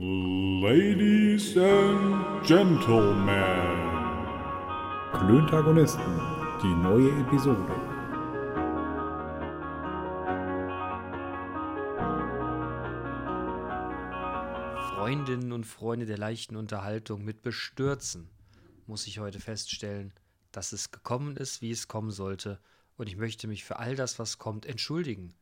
Ladies and Gentlemen. Klöntagonisten, die neue Episode. Freundinnen und Freunde der leichten Unterhaltung mit Bestürzen muss ich heute feststellen, dass es gekommen ist, wie es kommen sollte, und ich möchte mich für all das, was kommt, entschuldigen.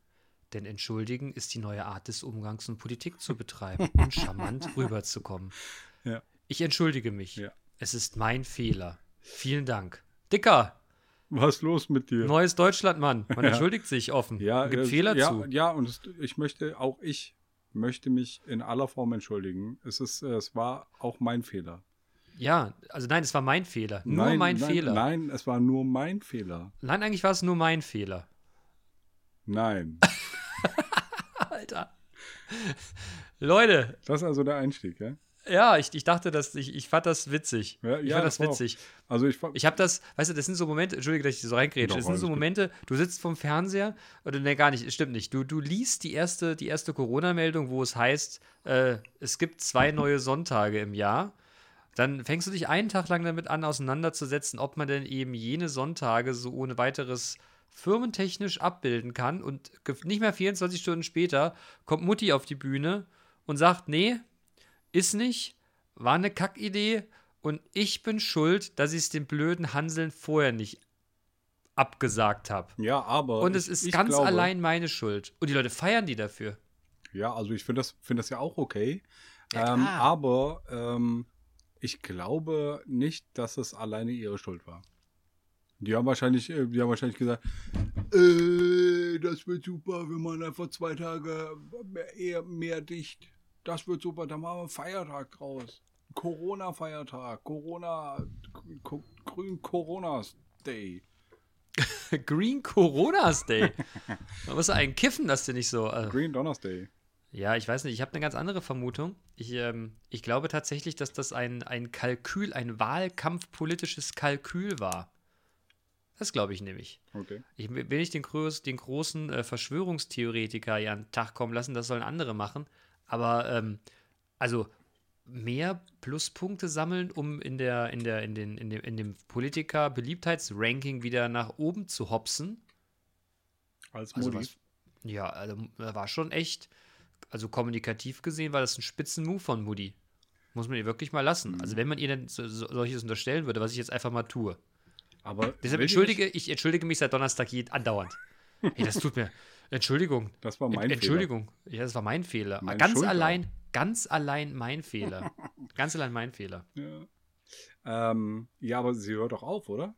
Denn entschuldigen ist die neue Art des Umgangs und Politik zu betreiben und charmant rüberzukommen. Ja. Ich entschuldige mich. Ja. Es ist mein Fehler. Vielen Dank. Dicker, Was ist los mit dir? neues Deutschland, Mann. Man Ja. entschuldigt sich offen. ja, Gibt es- Fehler ja, zu. Ja, und es, ich möchte, auch ich möchte mich in aller Form entschuldigen. Es ist, äh, es war auch mein Fehler. Ja, also nein, es war mein Fehler. Nur nein, mein nein, Fehler. Nein, es war nur mein Fehler. Nein, eigentlich war es nur mein Fehler. Nein. Alter. Leute, Das ist also der Einstieg, ja? ja, ich, ich dachte, dass ich, ich fand das witzig. Ja, ich ja, fand das das war auch- witzig. Also ich, Ich habe das, weißt du, das sind so Momente, entschuldige, dass ich so reingrätsche, das sind so. Momente, du sitzt vom Fernseher oder ne, gar nicht, es stimmt nicht. Du, du liest die erste, die erste Corona-Meldung, wo es heißt, äh, es gibt zwei neue Sonntage im Jahr. Dann fängst du dich einen Tag lang damit an, auseinanderzusetzen, ob man denn eben jene Sonntage so ohne weiteres firmentechnisch abbilden kann. Und nicht mehr 24 Stunden später kommt Mutti auf die Bühne und sagt, nee, ist nicht, war eine Kackidee und ich bin schuld, dass ich es den blöden Hanseln vorher nicht abgesagt habe. ja, aber. Und es ich, ist ich ganz glaube, allein meine Schuld. Und die Leute feiern die dafür. Ja, also ich finde das, find das ja auch okay. Ja, ähm, aber ähm, ich glaube nicht, dass es alleine ihre Schuld war. Die haben wahrscheinlich, äh, die haben wahrscheinlich gesagt, äh, das wird super, wir machen einfach zwei Tage mehr, eher mehr dicht. Das wird super, dann machen wir einen Feiertag draus. Corona-Feiertag, Corona, grün Coronas Day. Green Coronas Day. Man muss einen kiffen, dass du nicht so. Äh, Green Donnerday. ja, ich weiß nicht, ich habe eine ganz andere Vermutung. Ich, ähm, ich glaube tatsächlich, dass das ein, ein Kalkül, ein wahlkampfpolitisches Kalkül war. Das glaube ich nämlich. Okay. Ich will nicht den, groß, den großen äh, Verschwörungstheoretiker hier an den Tag kommen lassen, das sollen andere machen. Aber ähm, also mehr Pluspunkte sammeln, um in der, in der, in den, in dem, in dem Politiker-Beliebtheitsranking wieder nach oben zu hopsen. Als Also Modi. was, ja, also war schon echt, also kommunikativ gesehen war das ein Spitzenmove von Moody. Muss man ihr wirklich mal lassen. Mhm. Also wenn man ihr denn so, so, solches unterstellen würde, was ich jetzt einfach mal tue. Aber Deshalb entschuldige, ich entschuldige mich seit Donnerstag je- andauernd. Hey, das tut mir. Entschuldigung. Das war mein Ent- Fehler. Entschuldigung. Ja, das war mein Fehler. Meine ganz Schuld allein, ganz allein mein Fehler. ganz allein mein Fehler. Ja. Ähm, ja, aber sie hört doch auf, oder?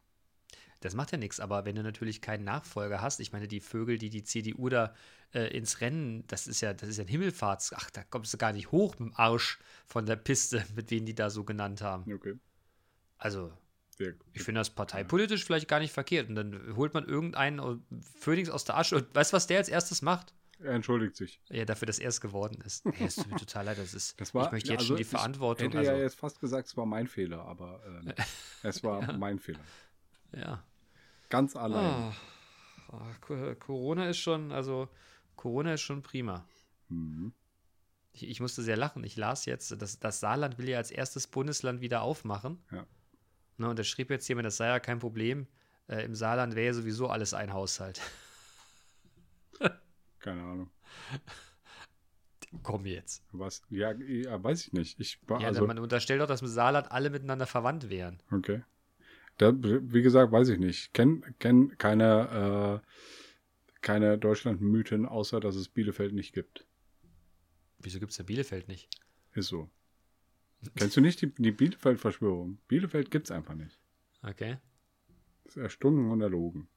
Das macht ja nichts, aber wenn du natürlich keinen Nachfolger hast, ich meine, die Vögel, die die CDU da äh, ins Rennen, das ist ja, das ist ja ein Himmelfahrts, ach, da kommst du gar nicht hoch mit dem Arsch von der Piste, mit denen die da so genannt haben. Okay. Also, ich finde das parteipolitisch vielleicht gar nicht verkehrt. Und dann holt man irgendeinen Phönix aus der Asche und weißt du, was der als erstes macht? Er entschuldigt sich. Ja, dafür, dass er es geworden ist. Es tut mir total leid. Das ist, Das war, ich möchte ja, jetzt also schon die ich Verantwortung. hätte Also, ja jetzt fast gesagt, es war mein Fehler, aber ähm, es war mein Fehler. ja. Ganz allein. Ah, Co- Corona ist schon, also Corona ist schon prima. Mhm. Ich, ich musste sehr lachen. Ich las jetzt, das, das Saarland will ja als erstes Bundesland wieder aufmachen. Ja. Ne, und da schrieb jetzt jemand, das sei ja kein Problem. Äh, Im Saarland wäre ja sowieso alles ein Haushalt. Keine Ahnung. Komm jetzt. Was? Ja, ja, weiß ich nicht. Ich war Ja, also, man unterstellt doch, dass im Saarland alle miteinander verwandt wären. okay. Da, wie gesagt, weiß ich nicht. Kenn, kenn keine, äh, keine Deutschland-Mythen, außer dass es Bielefeld nicht gibt. Wieso gibt es denn Bielefeld nicht? Ist so. Kennst du nicht die, die Bielefeld-Verschwörung? Bielefeld gibt's einfach nicht. Okay. Das ist erstunken und erlogen.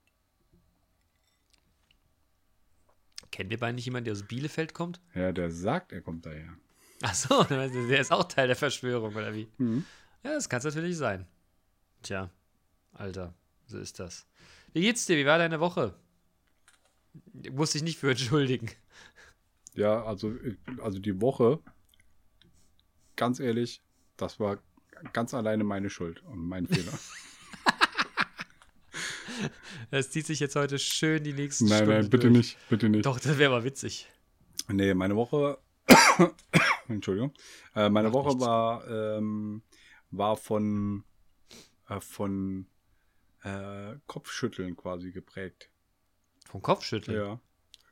Kennen wir beide nicht jemanden, der aus Bielefeld kommt? Ja, der sagt, er kommt daher. Achso, der ist auch Teil der Verschwörung, oder wie? Mhm. Ja, das kann es natürlich sein. Tja, Alter, so ist das. Wie geht's dir? Wie war deine Woche? Muss ich nicht für entschuldigen. Ja, also, also die Woche, ganz ehrlich, das war ganz alleine meine Schuld und mein Fehler. Das zieht sich jetzt heute schön die nächsten nein, Stunden nein, bitte durch. nicht, bitte nicht. Doch, das wäre mal witzig. Nee, meine Woche Entschuldigung. Äh, meine Macht Woche nichts. war, ähm, war von, äh, von äh, Kopfschütteln quasi geprägt. Vom Kopfschütteln. Ja.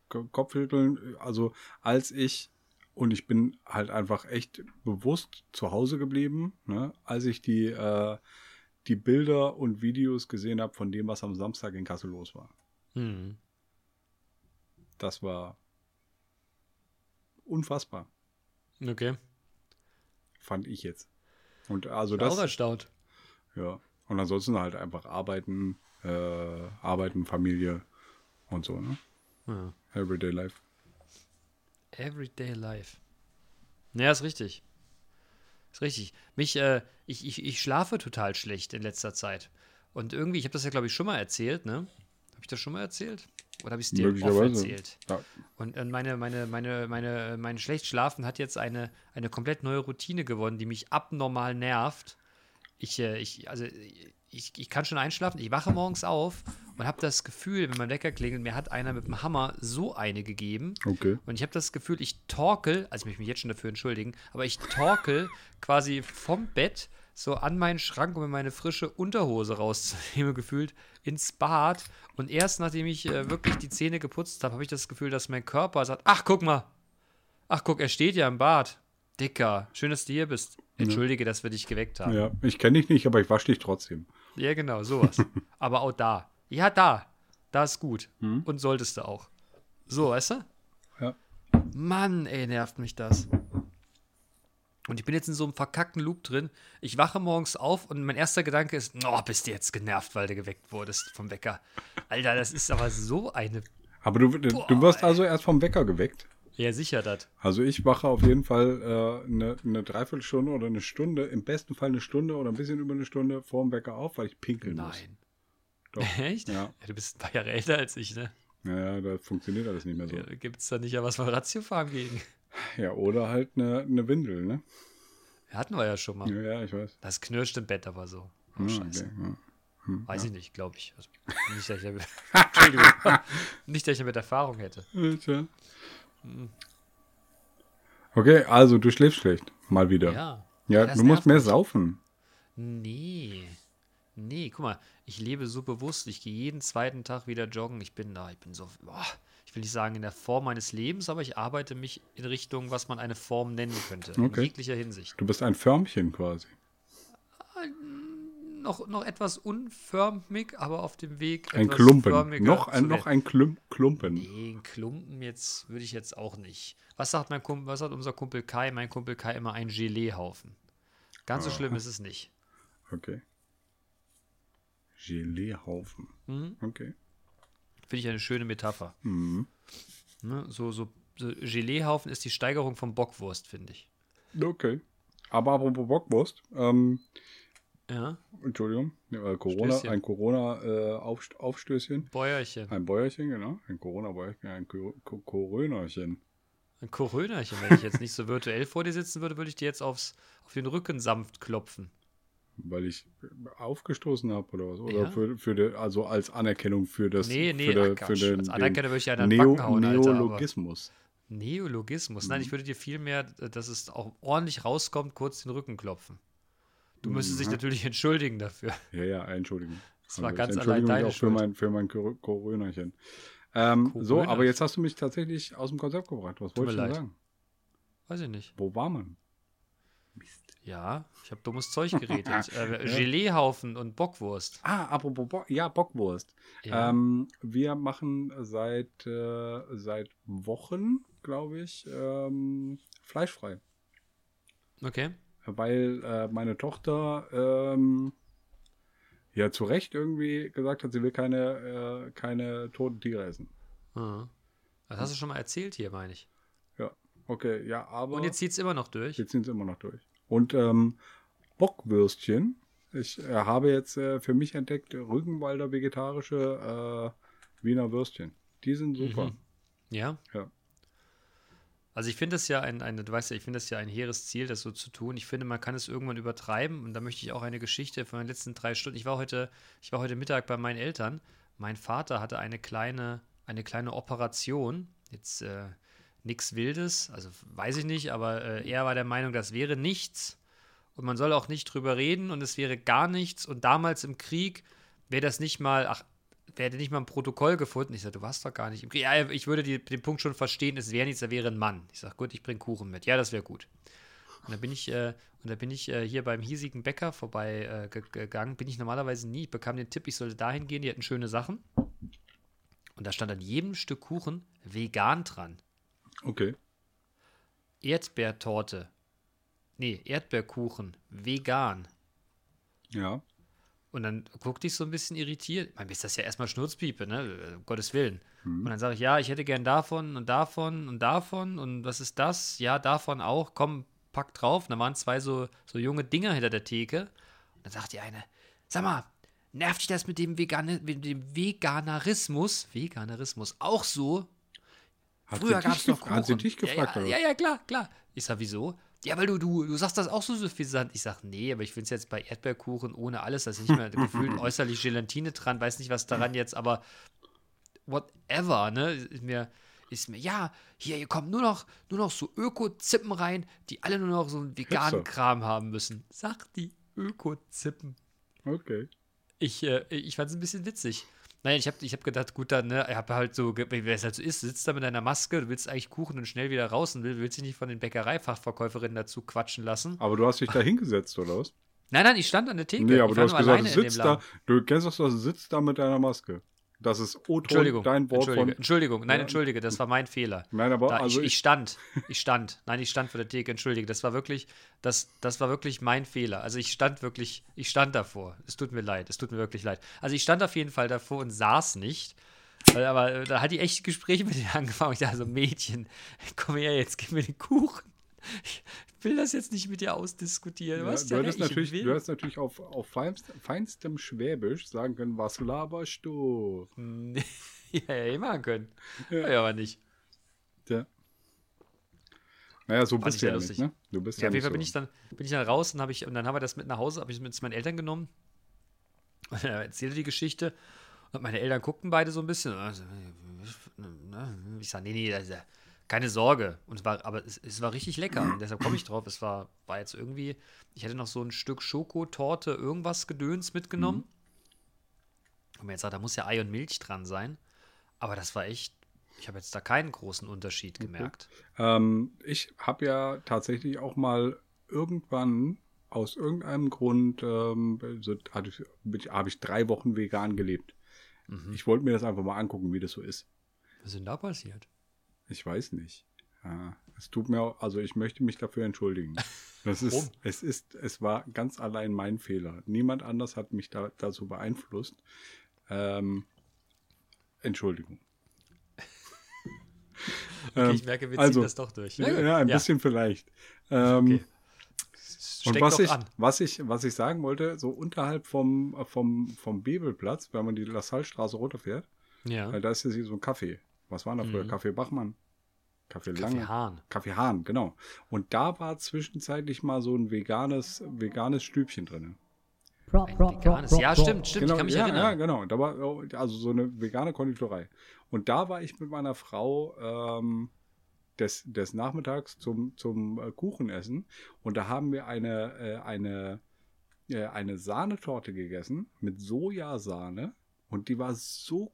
Ko- Kopfschütteln, also als ich, und ich bin halt einfach echt bewusst zu Hause geblieben, ne, als ich die, äh, die Bilder und Videos gesehen habe von dem, was am Samstag in Kassel los war. Hm. Das war unfassbar, Okay. fand ich jetzt. Und also Ich war auch das, erstaunt. ja. Und ansonsten halt einfach arbeiten, äh, arbeiten, Familie und so, ne? Ja. Everyday life. Everyday Life. Ja, ist richtig. Ist richtig. Mich, äh, ich, ich, ich schlafe total schlecht in letzter Zeit. Und irgendwie, ich habe das ja, glaube ich, schon mal erzählt, ne? Habe ich das schon mal erzählt? Oder habe ich es dir oft erzählt? Ja. Und äh, meine, meine, meine, meine, mein schlecht Schlafen hat jetzt eine, eine komplett neue Routine gewonnen, die mich abnormal nervt. Ich, äh, ich, also, ich, ich kann schon einschlafen, ich wache morgens auf und habe das Gefühl, wenn mein Wecker klingelt, mir hat einer mit dem Hammer so eine gegeben. Okay. Und ich habe das Gefühl, ich torkel, also ich möchte mich jetzt schon dafür entschuldigen, aber ich torkel quasi vom Bett so an meinen Schrank, um mir meine frische Unterhose rauszunehmen, gefühlt ins Bad. Und erst nachdem ich äh, wirklich die Zähne geputzt habe, habe ich das Gefühl, dass mein Körper sagt: Ach, guck mal. Ach, guck, er steht ja im Bad. Dicker, schön, dass du hier bist. Entschuldige, dass wir dich geweckt haben. Ja, ich kenne dich nicht, aber ich wasche dich trotzdem. Ja, genau, sowas. Aber auch da. Ja, da. Da ist gut. Hm? Und solltest du auch. So, weißt du? Ja. Mann, ey, nervt mich das. Und ich bin jetzt in so einem verkackten Loop drin. Ich wache morgens auf und mein erster Gedanke ist, oh, bist du jetzt genervt, weil du geweckt wurdest vom Wecker. Alter, das ist aber so eine. Aber du, du, Boah, du wirst also erst vom Wecker geweckt. Ja, sicher das. Also ich wache auf jeden Fall äh, eine, eine Dreiviertelstunde oder eine Stunde, im besten Fall eine Stunde oder ein bisschen über eine Stunde vor dem Wecker auf, weil ich pinkeln muss. Nein. Doch. Echt? Ja. Du bist ein paar Jahre älter als ich, ne? Naja, da funktioniert alles nicht mehr so. Ja, Gibt es da nicht ja was von Ratiofarm gegen? Ja, oder halt eine, eine Windel, ne? Hatten wir ja schon mal. Ja, ja, ich weiß. Das knirscht im Bett aber so. Oh, Ja, scheiße. okay, ja. Weiß ich nicht, glaube ich. Also, nicht, dass ich damit, nicht, dass ich damit Erfahrung hätte. Tja. Okay, also du schläfst schlecht. Mal wieder. Ja, Ja. du musst mehr mich. saufen. Nee. Nee, guck mal, ich lebe so bewusst. Ich gehe jeden zweiten Tag wieder joggen. Ich bin da, ich bin so, boah, ich will nicht sagen in der Form meines Lebens, aber ich arbeite mich in Richtung, was man eine Form nennen könnte. In Okay. jeglicher Hinsicht. Du bist ein Förmchen quasi. Noch, noch etwas unförmig, aber auf dem Weg. Ein etwas Klumpen. förmiger Noch ein, noch ein Klum Klumpen. Nee, ein Klumpen jetzt würde ich jetzt auch nicht. Was sagt mein Kumpel, was sagt unser Kumpel Kai? Mein Kumpel Kai immer ein Geleehaufen. Ganz so schlimm ist es nicht. Okay. Geleehaufen. Mhm. Okay. Finde ich eine schöne Metapher. Mhm. Ne? So, so, so Geleehaufen ist die Steigerung von Bockwurst, finde ich. Okay. Aber apropos Bockwurst, ähm, Ja, Entschuldigung, äh, Corona, Stößchen. ein Corona-Aufstößchen. Bäuerchen. ein Bäuerchen, genau. Ein Corona-Bäuerchen, ein Corönerchen. Ein Korönerchen. Wenn ich jetzt nicht so virtuell vor dir sitzen würde, würde ich dir jetzt aufs, auf den Rücken sanft klopfen. Weil ich aufgestoßen habe oder was? Oder Ja. für, für die, also als Anerkennung für das Nee, nee, für, de, für den, Als Anerkennung würde ich ja den Backen hauen, Alter, Neologismus. Neologismus. Mhm. Nein, ich würde dir vielmehr, äh, dass es auch ordentlich rauskommt, kurz den Rücken klopfen. Du müsstest dich Mhm. natürlich entschuldigen dafür. Ja, ja, Entschuldigung. Das war ich ganz allein deine auch für mein, für mein Cor- Corönerchen. Ähm, so, aber jetzt hast du mich tatsächlich aus dem Konzept gebracht. Was Tut wollte ich mir denn leid. sagen? Weiß ich nicht. Wo war man? Ja, ich habe dummes Zeug geredet. äh, Geleehaufen und Bockwurst. Ah, apropos, Bo ja, Bockwurst. Ja. Ähm, wir machen seit, äh, seit Wochen, glaube ich, ähm, fleischfrei. Okay. Weil äh, meine Tochter ähm, ja zu Recht irgendwie gesagt hat, sie will keine, äh, keine toten Tiere essen. Ah. Das hast du schon mal erzählt hier, meine ich. Ja, okay, ja, aber Und jetzt zieht es immer noch durch. jetzt sind sie immer noch durch. Und ähm, Bockwürstchen. Ich äh, habe jetzt äh, für mich entdeckt Rügenwalder vegetarische äh, Wiener Würstchen. Die sind super. Mhm. Ja. Ja. Also ich finde es ja ein, eine, du weißt ja, ich finde es ja ein hehres Ziel, das so zu tun. Ich finde, man kann es irgendwann übertreiben und da möchte ich auch eine Geschichte von den letzten drei Stunden. Ich war heute, ich war heute Mittag bei meinen Eltern. Mein Vater hatte eine kleine, eine kleine Operation. Jetzt äh, nichts Wildes. Also weiß ich nicht, aber äh, er war der Meinung, das wäre nichts. Und man soll auch nicht drüber reden und es wäre gar nichts. Und damals im Krieg wäre das nicht mal, ach, wäre nicht mal ein Protokoll gefunden. Ich sage, du warst doch gar nicht im Krieg. Ja, ich würde die, den Punkt schon verstehen, es wäre nichts, da wäre ein Mann. Ich sage, gut, ich bringe Kuchen mit. Ja, das wäre gut. Und da bin ich, äh, und da bin ich äh, hier beim hiesigen Bäcker vorbei äh, gegangen. Bin ich normalerweise nie. Ich bekam den Tipp, ich sollte dahin gehen, die hatten schöne Sachen. Und da stand an jedem Stück Kuchen vegan dran. Okay. Erdbeertorte. Nee, Erdbeerkuchen. Vegan. Ja. Und dann guckte ich so ein bisschen irritiert. Man ist das ja erstmal Schnurzpiepe, ne? Um Gottes Willen. Mhm. Und dann sage ich, ja, ich hätte gern davon und davon und davon. Und was ist das? Ja, davon auch. Komm, pack drauf. Und da waren zwei so, so junge Dinger hinter der Theke. Und dann sagt die eine, sag mal, nervt dich das mit dem, Vegan mit dem Veganerismus? Veganerismus auch so? Hat Früher gab es noch Kuchen. Hat sie dich gefragt, ja, oder? ja, ja, ja, klar, klar. Ich sag, wieso? Ja, weil du, du, du sagst das auch so suffisant. Ich sag, nee, aber ich finde es jetzt bei Erdbeerkuchen ohne alles, da ist nicht mehr gefühlt äußerlich Gelatine dran, weiß nicht, was daran jetzt, aber whatever, ne? Ist mir, ist mir, ja, hier, hier kommen nur noch, nur noch so Öko-Zippen rein, die alle nur noch so einen veganen. Kram haben müssen. Sagt die Öko-Zippen. Okay. Ich, äh, ich fand es ein bisschen witzig. Naja, ich habe ich hab gedacht, gut, dann, ne, ich habe halt so, wie es halt so ist, sitzt da mit deiner Maske, du willst eigentlich Kuchen und schnell wieder raus und will- willst dich nicht von den Bäckereifachverkäuferinnen dazu quatschen lassen. Aber du hast dich da hingesetzt, oder was? Nein, nein, ich stand an der Theke. Nee, aber du hast gesagt, du sitzt da, du kennst doch, das, du sitzt da mit deiner Maske. Das ist O-Ton, Entschuldigung, dein Wort Entschuldige, von. Entschuldigung, nein, Ja. entschuldige, das war mein Fehler. Nein, aber Da, also ich, ich, stand, ich stand, nein, ich stand vor der Theke, entschuldige, das war wirklich, das, das war wirklich mein Fehler. Also ich stand wirklich, ich stand davor. Es tut mir leid, es tut mir wirklich leid. Also ich stand auf jeden Fall davor und saß nicht. Aber äh, da hat die echt Gespräche mit denen angefangen. Ich dachte so, Mädchen, komm her, jetzt gib mir den Kuchen. Ich will das jetzt nicht mit dir ausdiskutieren. Du ja, du, ja hättest recht, natürlich, ich will. du hättest natürlich auf, auf feinst, feinstem Schwäbisch sagen können, was laberst du? ja, ja, eh machen können. Ja. Ja, aber nicht. Ja. Naja, so Fand bist ich du ja sehr nicht, lustig. ne? Du bist Ja, ja, auf jeden Fall so. bin ich dann, bin ich dann raus und, hab ich, und dann haben wir das mit nach Hause, habe ich mit zu meinen Eltern genommen. Und er erzählte die Geschichte. Und meine Eltern guckten beide so ein bisschen. Also, ne? Ich sage, nee, nee, also, keine Sorge. Und war, aber es, es war richtig lecker. Und deshalb komme ich drauf. Es war, war jetzt irgendwie, ich hätte noch so ein Stück Schokotorte, irgendwas Gedöns mitgenommen. Und mir jetzt sagt, da muss ja Ei und Milch dran sein. Aber das war echt, ich habe jetzt da keinen großen Unterschied gemerkt. Ähm, ich habe ja tatsächlich auch mal irgendwann aus irgendeinem Grund ähm, so, habe ich drei Wochen vegan gelebt. Mhm. Ich wollte mir das einfach mal angucken, wie das so ist. Was ist denn da passiert? Ich weiß nicht. Ja, es tut mir auch, also ich möchte mich dafür entschuldigen. Das Warum? ist, es ist, es war ganz allein mein Fehler. Niemand anders hat mich da, dazu beeinflusst. Ähm, Entschuldigung. Okay, Ähm, ich merke, wir ziehen also, das doch durch. Ja, ja, ein bisschen vielleicht. Ähm, Okay. Und was ich, an. was, ich, was ich sagen wollte, so unterhalb vom, vom, vom Bebelplatz, wenn man die Lassalstraße runterfährt, Ja. weil da ist ja so ein Café. Was war da früher? Mhm. Kaffee Bachmann? Kaffee Lange? Kaffee Hahn. Kaffee Hahn, genau. Und da war zwischenzeitlich mal so ein veganes, veganes Stübchen drin. Veganes. Ja, stimmt, stimmt. Genau, ich kann mich ja, erinnern. ja, genau. Da war oh, also so eine vegane Konditorei. Und da war ich mit meiner Frau ähm, des, des Nachmittags zum, zum äh, Kuchenessen. Und da haben wir eine, äh, eine, äh, eine Sahnetorte gegessen mit Sojasahne. Und die war so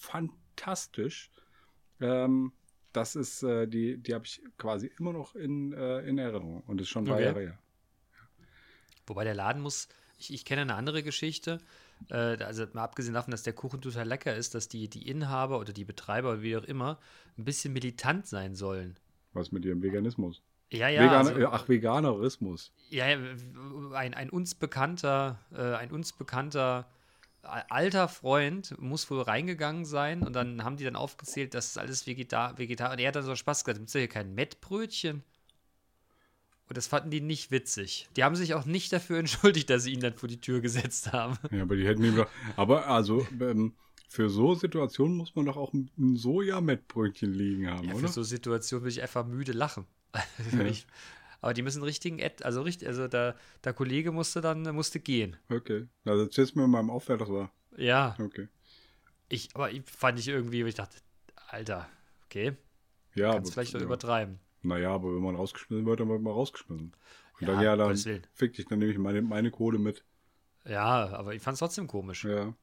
fantastisch. Ähm, das ist, äh, die, die habe ich quasi immer noch in, äh, in Erinnerung. Und ist schon Okay. Jahre her. Wobei der Laden muss, ich, ich kenne eine andere Geschichte. Äh, also mal abgesehen davon, dass der Kuchen total lecker ist, dass die, die Inhaber oder die Betreiber wie auch immer ein bisschen militant sein sollen. Was mit ihrem Veganismus? Ja, ja. Vegan, also, ach, Veganerismus. Ja, ein, ein uns bekannter, äh, ein uns bekannter alter Freund muss wohl reingegangen sein und dann haben die dann aufgezählt, das ist alles Vegetar Vegetar und er hat dann so Spaß gesagt, gibt es hier kein Mettbrötchen? Und das fanden die nicht witzig. Die haben sich auch nicht dafür entschuldigt, dass sie ihn dann vor die Tür gesetzt haben. Ja, aber die hätten ihm doch. Aber also, ähm, für so Situationen muss man doch auch ein Sojamettbrötchen liegen haben, Ja, oder? für so Situationen würde ich einfach müde lachen. Ja. ich, aber die müssen richtigen, Ad, also richtig, also der, der Kollege musste dann, musste gehen. Okay. Also erzählst du mir mal im Auf, wer das war. Ja, Okay. ich, aber ich, fand ich irgendwie, ich dachte, Alter, okay. Ja, Kannst aber- vielleicht doch ja. übertreiben. Naja, aber wenn man rausgeschmissen wird, dann wird man rausgeschmissen. Und Ja, dann, ja, dann fick dich, dann nehme ich meine, meine Kohle mit. Ja, aber ich fand es trotzdem komisch. Ja.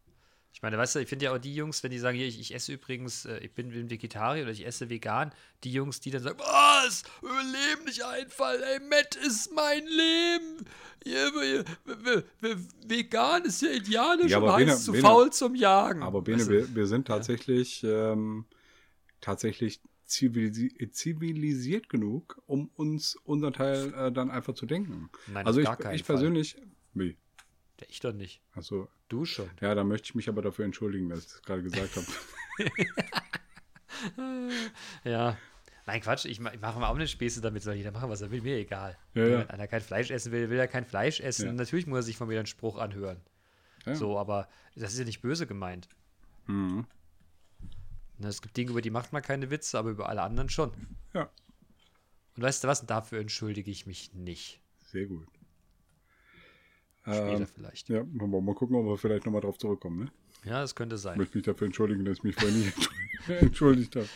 Ich meine, weißt du, ich finde ja auch die Jungs, wenn die sagen, hier, ich, ich esse übrigens, äh, ich bin, bin Vegetarier oder ich esse vegan, die Jungs, die dann sagen, was? Überleben nicht einfallen, ey, Matt ist mein Leben. Hier, wir- wir- vegan ist ja idealisch Ja, und heißt Bene- zu Bene- faul zum Jagen. Aber Bene, Weißt du? wir, wir sind tatsächlich, ähm, tatsächlich zivilisi zivilisiert genug, um uns unseren Teil äh, dann einfach zu denken. Nein, also ich, ich Fall. persönlich, wie? Ja, Ich doch nicht. Also, Du schon. ja, da möchte ich mich aber dafür entschuldigen, dass ich das gerade gesagt habe. Ja. Nein, Quatsch, ich, ma- ich mache mir auch eine Späße damit, soll jeder machen, was er will, mir egal. Ja, Wenn ja. einer kein Fleisch essen will, will er kein Fleisch essen. Ja. Natürlich muss er sich von mir einen Spruch anhören. So, aber das ist ja nicht böse gemeint. Mhm. Ne, Es gibt Dinge, über die macht man keine Witze, aber über alle anderen schon. Ja, Und weißt du was? Dafür entschuldige ich mich nicht. sehr gut. Später Ähm, vielleicht. ja, wollen wir mal gucken, ob wir vielleicht nochmal drauf zurückkommen. Ne? Ja, das könnte Ich sein. möchte mich dafür entschuldigen, dass ich mich vorher nicht entschuldigt habe.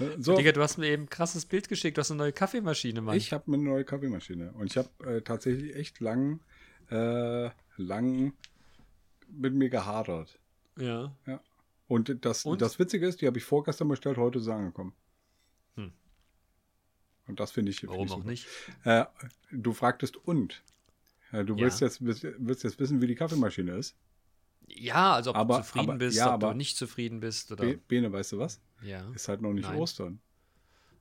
Äh, Äh, So, Digga, du hast mir eben ein krasses Bild geschickt. Du hast eine neue Kaffeemaschine, Mann. Ich habe eine neue Kaffeemaschine und ich habe äh, tatsächlich echt lang, äh, lang mit mir gehadert. ja. Ja. Und das, Und? das Witzige ist, die habe ich vorgestern bestellt, heute ist sie angekommen. Hm. Und das finde ich. find Warum ich auch super. nicht? Äh, du fragtest und. Äh, du Ja. willst, jetzt, willst, jetzt wissen, wie die Kaffeemaschine ist. Ja, also ob Aber- du zufrieden aber- bist, ja, ob du nicht zufrieden bist oder. Be Bene, weißt du was? ja. Ist halt noch nicht Nein. Ostern.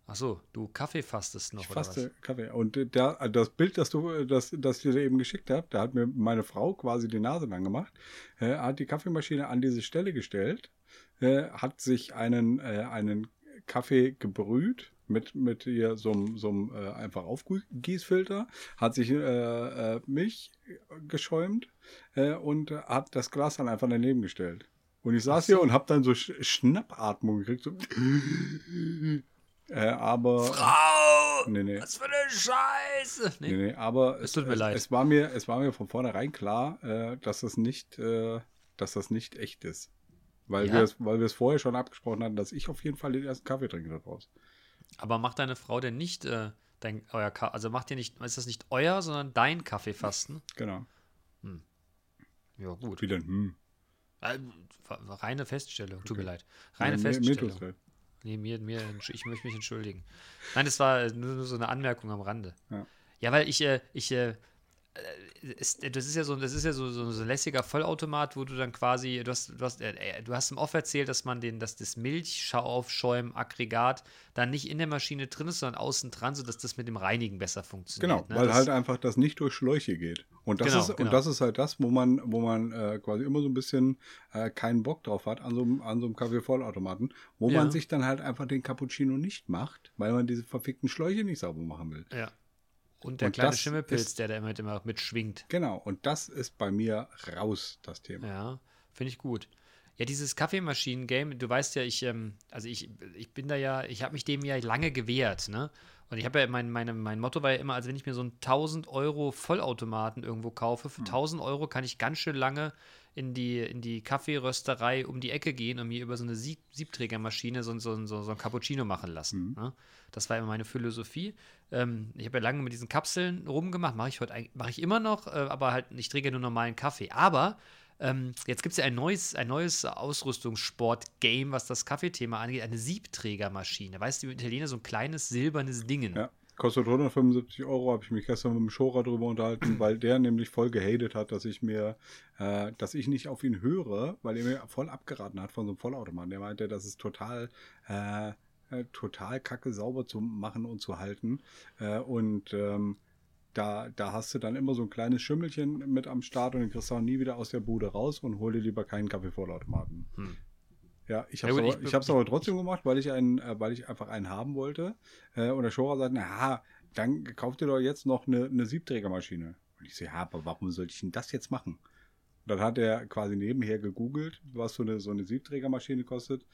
Ach so, du Kaffee fastest noch Ich oder faste was? Kaffee. Und äh, der, das Bild, das du, das, das ich dir eben geschickt habe, da hat mir meine Frau quasi die Nase lang gemacht, äh, hat die Kaffeemaschine an diese Stelle gestellt, äh, hat sich einen, äh, einen Kaffee gebrüht mit, mit hier so einem so einem, äh, einfach Aufgießfilter, hat sich äh, äh, Milch geschäumt äh, und äh, hat das Glas dann einfach daneben gestellt. Und ich saß so. hier und habe dann so Sch Schnappatmung gekriegt. So äh, aber Frau! Nee, nee. Was für eine Scheiße! Nee. Nee, nee, aber Es tut mir es, leid. Es war mir, es war mir von vornherein klar, äh, dass das nicht, äh, dass das nicht echt ist. Weil Ja? wir es, weil wir es vorher schon abgesprochen hatten, dass ich auf jeden Fall den ersten Kaffee trinke daraus. Aber macht deine Frau denn nicht äh, dein, euer Ka also macht ihr nicht, ist das nicht euer, sondern dein Kaffeefasten? Genau. Ja, gut. Wieder, hm. Äh, reine Feststellung, tut mir leid. Reine mir- mir Feststellung. tut's leid. Nee, mir, mir, ich möchte mich entschuldigen. Nein, das war äh, nur, nur so eine Anmerkung am Rande. Ja. Ja, weil ich, äh, ich, äh, es, das ist ja so, das ist ja so, so, so ein lässiger Vollautomat, wo du dann quasi, du hast, du hast, äh, äh, du hast im Off erzählt, dass man den, dass das Milchaufschäum-Aggregat dann nicht in der Maschine drin ist, sondern außen dran, sodass das mit dem Reinigen besser funktioniert. Genau, ne? weil das, halt einfach das nicht durch Schläuche geht. Und das, Genau, ist, genau. und das ist halt das, wo man, wo man äh, quasi immer so ein bisschen äh, keinen Bock drauf hat an so, einem- an so einem Kaffee-Vollautomaten, wo Ja. man sich dann halt einfach den Cappuccino nicht macht, weil man diese verfickten Schläuche nicht sauber machen will. Ja. Und der Und kleine Schimmelpilz, ist- der da immer, immer mitschwingt. Genau, und das ist bei mir raus, das Thema. Ja, finde ich gut. Ja, dieses Kaffeemaschinen-Game, du weißt ja, ich, ähm, also ich, ich bin da ja, ich habe mich dem ja lange gewehrt, ne? Und ich habe ja, mein, meine, mein Motto war ja immer, also wenn ich mir so einen 1000 Euro Vollautomaten irgendwo kaufe, für 1000 Euro kann ich ganz schön lange in die, in die Kaffeerösterei um die Ecke gehen und mir über so eine Sieb Siebträgermaschine so, so, so, so ein Cappuccino machen lassen. Ne? Das war immer meine Philosophie. Ähm, ich habe ja lange mit diesen Kapseln rumgemacht, mache ich heute mache ich immer noch, äh, aber halt, ich trinke ja nur normalen Kaffee. Aber ähm, jetzt gibt es ja ein neues, ein neues Ausrüstungssport-Game, was das Kaffeethema angeht, eine Siebträgermaschine. Weißt du, die Italiener so ein kleines silbernes Dingen. Ja. Kostet 175 Euro, habe ich mich gestern mit dem Schora drüber unterhalten, weil der nämlich voll gehatet hat, dass ich mir, äh, dass ich nicht auf ihn höre, weil er mir voll abgeraten hat von so einem Vollautomaten. Der meinte, das ist total, äh, äh, total kacke sauber zu machen und zu halten. Äh, und ähm, da, da hast du dann immer so ein kleines Schimmelchen mit am Start und den kriegst du auch nie wieder aus der Bude raus und hol dir lieber keinen Kaffeevollautomaten. Hm. Ja, ich Ja habe es gut, aber, aber trotzdem gemacht, weil ich einen, äh, weil ich einfach einen haben wollte. Äh, und der Schora sagt, na, dann kauft ihr doch jetzt noch eine, eine Siebträgermaschine. Und ich so, ja, aber warum sollte ich denn das jetzt machen? Und dann hat er quasi nebenher gegoogelt, was so eine, so eine Siebträgermaschine kostet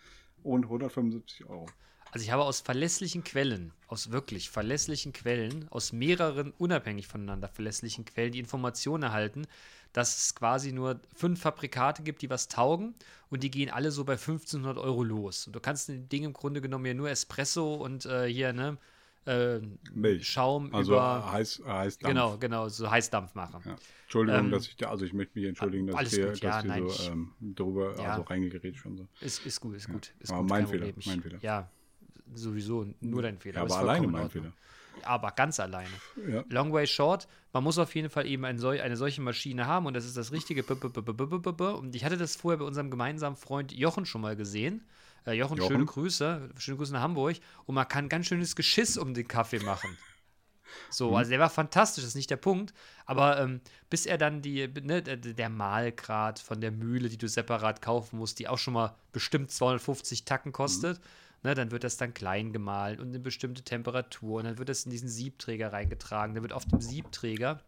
und 175 Euro. Also ich habe aus verlässlichen Quellen, aus wirklich verlässlichen Quellen, aus mehreren unabhängig voneinander verlässlichen Quellen die Information erhalten, dass es quasi nur fünf Fabrikate gibt, die was taugen und die gehen alle so bei 1500 Euro los. Und du kannst dem Ding im Grunde genommen ja nur Espresso und äh, hier, ne, äh, Milch. Schaum Also über. heiß, heiß Dampf. Genau, genau, so Heißdampf machen. Ja. Entschuldigung, Ähm, dass ich da, also ich möchte mich entschuldigen, dass ich gut, dass ja, nein, so ähm, drüber Ja. also reingeredet schon so. Ist, ist gut, ist gut. Ist Aber gut mein Fehler, Problem. Mein Fehler. Ja, sowieso nur dein Fehler. Ja, aber alleine in mein. Fehler. Aber ganz alleine. Ja. Long way short, man muss auf jeden Fall eben ein sol eine solche Maschine haben und das ist das richtige. Und ich hatte das vorher bei unserem gemeinsamen Freund Jochen schon mal gesehen. Äh, Jochen, Jochen? schöne Grüße, schöne Grüße nach Hamburg. Und man kann ganz schönes Geschiss um den Kaffee machen. So, Mhm. also der war fantastisch, das ist nicht der Punkt. Aber ähm, bis er dann die, ne, der, der Mahlgrad von der Mühle, die du separat kaufen musst, die auch schon mal bestimmt 250 Tacken kostet, ne, dann wird das dann klein gemahlen und eine bestimmte Temperatur. Und dann wird das in diesen Siebträger reingetragen. Dann wird auf dem Siebträger,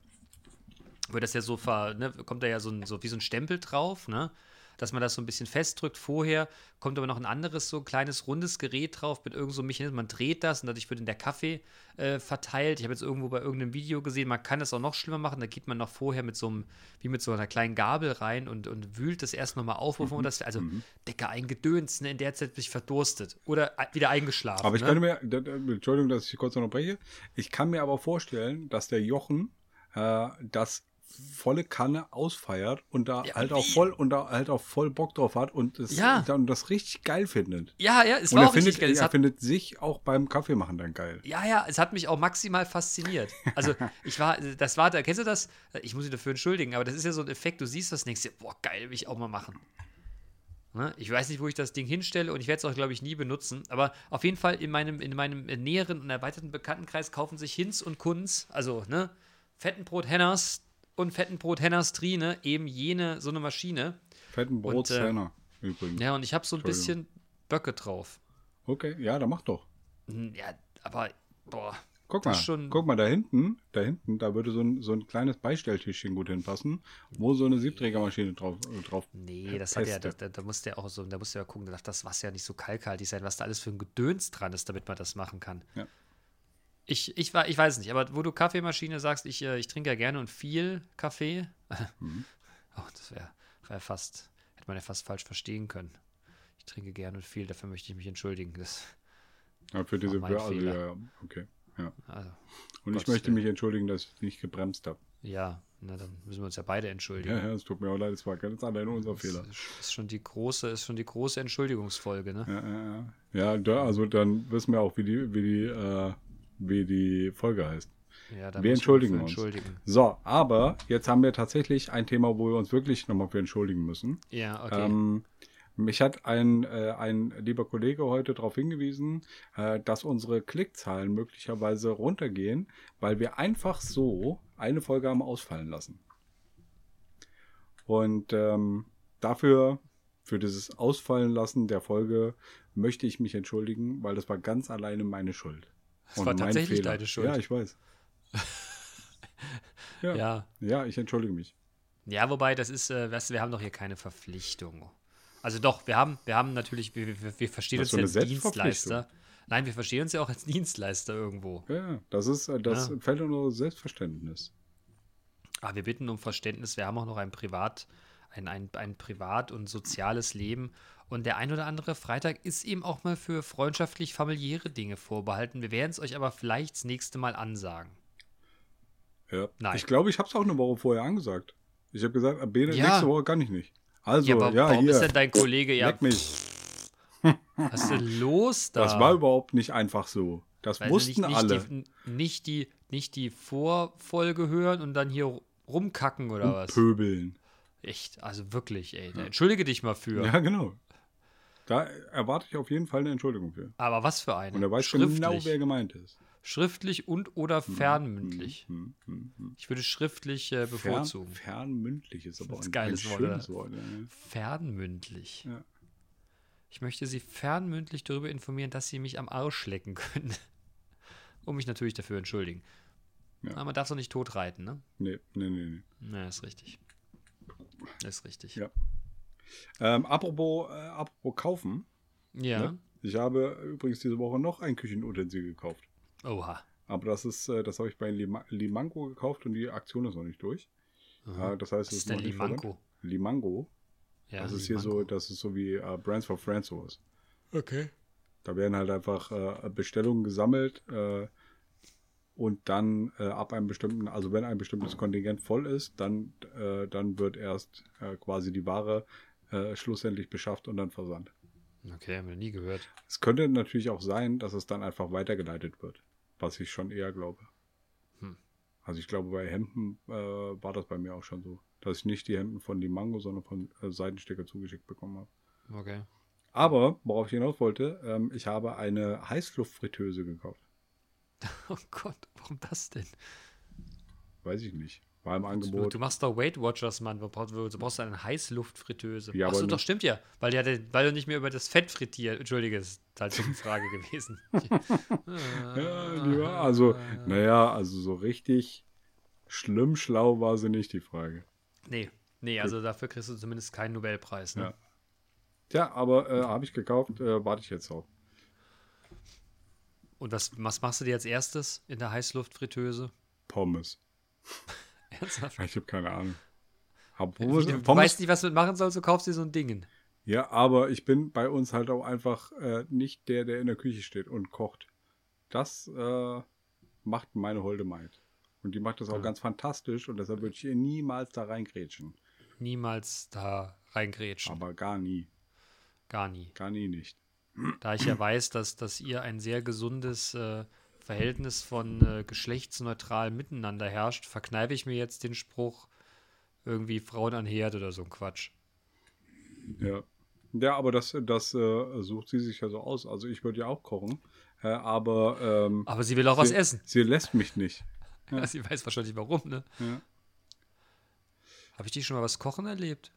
wird das ja so ver, ne, kommt da ja so, ein, so wie so ein Stempel drauf, ne? Dass man das so ein bisschen festdrückt. Vorher kommt aber noch ein anderes, so kleines rundes Gerät drauf mit irgendeinem so einem Mechanismus. Man dreht das und dadurch wird in der Kaffee äh, verteilt. Ich habe jetzt irgendwo bei irgendeinem Video gesehen, man kann das auch noch schlimmer machen. Da geht man noch vorher mit so einem, wie mit so einer kleinen Gabel rein und, und wühlt das erst nochmal auf, bevor man das, also Decker eingedöns, ne, in der Zeit bin ich verdurstet oder wieder eingeschlafen. Aber ich ne? könnte mir, Entschuldigung, dass ich kurz unterbreche, ich kann mir aber vorstellen, dass der Jochen äh, das volle Kanne ausfeiert und da Ja, halt auch wie? voll und da halt auch voll Bock drauf hat und das, Ja. und das richtig geil findet. ja, ja, es war auch richtig findet, geil. Es er hat, findet sich auch beim Kaffeemachen dann geil. Ja, ja, es hat mich auch maximal fasziniert. Also, ich war, das war, da kennst du das? Ich muss mich dafür entschuldigen, aber das ist ja so ein Effekt, du siehst denkst dir, boah, geil, will ich auch mal machen. Ne? Ich weiß nicht, wo ich das Ding hinstelle und ich werde es auch, glaube ich, nie benutzen. Aber auf jeden Fall in meinem, in meinem näheren und erweiterten Bekanntenkreis kaufen sich Hinz und Kunz, also ne, Fettenbrot Henners und Fettenbrot Henners Trine, eben jene, so eine Maschine. Fetten Und, äh, Brotzenner übrigens. Ja, und ich habe so ein bisschen Böcke drauf. Okay, ja, dann mach doch. Hm, Ja, aber, boah. Guck mal, schon- guck mal, da hinten, da hinten, da würde so ein, so ein kleines Beistelltischchen gut hinpassen, wo so eine Siebträgermaschine drauf, äh, drauf Nee, das hat ja, da, da, da musst du ja auch so, da musst du ja gucken, da darf das Wasser ja nicht so kalkhaltig sein, was da alles für ein Gedöns dran ist, damit man das machen kann. Ja. Ich, ich, ich weiß nicht, aber wo du Kaffeemaschine sagst, ich, äh, ich trinke ja gerne und viel Kaffee. Mhm. Oh, das wäre wär fast, hätte man ja fast falsch verstehen können. Ich trinke gerne und viel, dafür möchte ich mich entschuldigen. Das, Ja, für diese, mein also, ja, ja, okay. Ja. also, Und ich Gottes möchte Willen. mich entschuldigen, dass ich nicht gebremst habe. ja, na, dann müssen wir uns ja beide entschuldigen. Ja, ja, es tut mir auch leid, es war ganz alleine unser Fehler. Das ist schon die große, ist schon die große Entschuldigungsfolge, ne? Ja, ja, ja. ja da, also dann wissen wir auch, wie die, wie die, äh, wie die Folge heißt. Ja, Wir entschuldigen uns. Entschuldigen. So, aber jetzt haben wir tatsächlich ein Thema, wo wir uns wirklich nochmal für entschuldigen müssen. Ja, okay. Ähm, mich hat ein, äh, ein lieber Kollege heute darauf hingewiesen, äh, dass unsere Klickzahlen möglicherweise runtergehen, weil wir einfach so eine Folge haben ausfallen lassen. Und ähm, dafür, für dieses Ausfallen lassen der Folge, möchte ich mich entschuldigen, weil das war ganz alleine meine Schuld. Es war mein tatsächlich Fehler. deine Schuld. Ja, ich weiß. ja. ja. ja. ich entschuldige mich. Ja, wobei, das ist, äh, weißt du, wir haben doch hier keine Verpflichtung. Also doch, wir haben, wir haben natürlich, wir, wir, wir verstehen uns ja als Dienstleister. Nein, wir verstehen uns ja auch als Dienstleister irgendwo. Ja, das ist, äh, das Ja. fällt in unser Selbstverständnis. Aber Ah, wir bitten um Verständnis. Wir haben auch noch ein Privat, ein, ein, ein Privat- und soziales Leben. Und der ein oder andere Freitag ist eben auch mal für freundschaftlich-familiäre Dinge vorbehalten. Wir werden es euch aber vielleicht das nächste Mal ansagen. Ja. Nein. Ich glaube, ich habe es auch eine Woche vorher angesagt. Ich habe gesagt, ab Bene, Ja. nächste Woche kann ich nicht. Also, ja, ja, aber warum hier, ist denn dein Kollege ja. leck mich. Was ist denn los da? Das war überhaupt nicht einfach so. Das Weil wussten nicht, alle. Nicht die, nicht, die, nicht die Vorfolge hören und dann hier rumkacken oder was? Pöbeln. Echt, also wirklich, ey. Da Entschuldige dich mal für. Ja, genau. Da erwarte ich auf jeden Fall eine Entschuldigung für. Aber was für eine? Und er weiß genau, wer gemeint ist. schriftlich und oder fernmündlich. Hm, hm, hm. Ich würde schriftlich äh, Fern, bevorzugen. fernmündlich ist aber Das ist ein, geiles ein Wort, schönes oder? Wort. Ja. Fernmündlich. Ja. Ich möchte Sie fernmündlich darüber informieren, dass Sie mich am Arsch lecken können. Und mich natürlich dafür entschuldigen. Ja. Aber man darf doch nicht tot reiten, ne? Nee, nee, nee, nee. Na, ist richtig. Ist richtig. Ja. Ähm, apropos, äh, apropos kaufen. Ja. Ne? Ich habe übrigens diese Woche noch ein Küchenutensil gekauft. Oha. Aber das ist, äh, das habe ich bei Lima Limango gekauft und die Aktion ist noch nicht durch. Äh, das heißt, es ist denn noch nicht versandt. Limango? Limango. Ja, das ist hier so, das ist so wie äh, Brands for Friends sowas. Okay. Da werden halt einfach äh, Bestellungen gesammelt äh, und dann äh, ab einem bestimmten, also wenn ein bestimmtes Kontingent voll ist, dann, äh, dann wird erst äh, quasi die Ware äh, schlussendlich beschafft und dann versandt. Okay, haben wir nie gehört. Es könnte natürlich auch sein, dass es dann einfach weitergeleitet wird, was ich schon eher glaube. Hm. Also ich glaube, bei Hemden äh, war das bei mir auch schon so, dass ich nicht die Hemden von Limango, sondern von äh, Seitenstecker zugeschickt bekommen habe. Okay. Aber, worauf ich hinaus wollte, ähm, ich habe eine Heißluftfritteuse gekauft. Oh Gott, warum das denn? Weiß ich nicht. War im Du, Angebot. du machst doch Weight Watchers, Mann. Du brauchst, du brauchst eine Heißluftfritteuse. Ja, Achso, doch, stimmt ja. Weil, ja weil du nicht mehr über das Fett frittierst. Entschuldige, das ist halt eine Frage gewesen. Ja, lieber, also, naja, also so richtig schlimm schlau war sie nicht, die Frage. Nee, nee, also dafür kriegst du zumindest keinen Nobelpreis. Ne? Ja. Ja, aber äh, habe ich gekauft, äh, warte ich jetzt auf. Und was, was machst du dir als erstes in der Heißluftfritteuse? Pommes. Ernsthaft? Ich habe keine Ahnung. Hab Du, Pommes, du Pommes, weißt nicht, was du mitmachen sollst, du kaufst dir so ein Ding. ja, aber ich bin bei uns halt auch einfach äh, nicht der, der in der Küche steht und kocht. Das äh, macht meine holde Maid. Und die macht das auch Ja. ganz fantastisch und deshalb würde ich ihr niemals da reingrätschen. Niemals da reingrätschen. Aber gar nie. Gar nie. Gar nie nicht. Da ich ja weiß, dass, dass ihr ein sehr gesundes äh, Verhältnis von äh, geschlechtsneutral miteinander herrscht, verkneife ich mir jetzt den Spruch, irgendwie Frauen an Herd oder so ein Quatsch. Ja. Ja, aber das, das äh, sucht sie sich ja so aus. Also ich würde ja auch kochen, äh, aber ähm, Aber sie will auch was sie, essen. sie lässt mich nicht. Ja. Sie weiß wahrscheinlich warum, ne? Ja. Habe ich dich schon mal was kochen erlebt?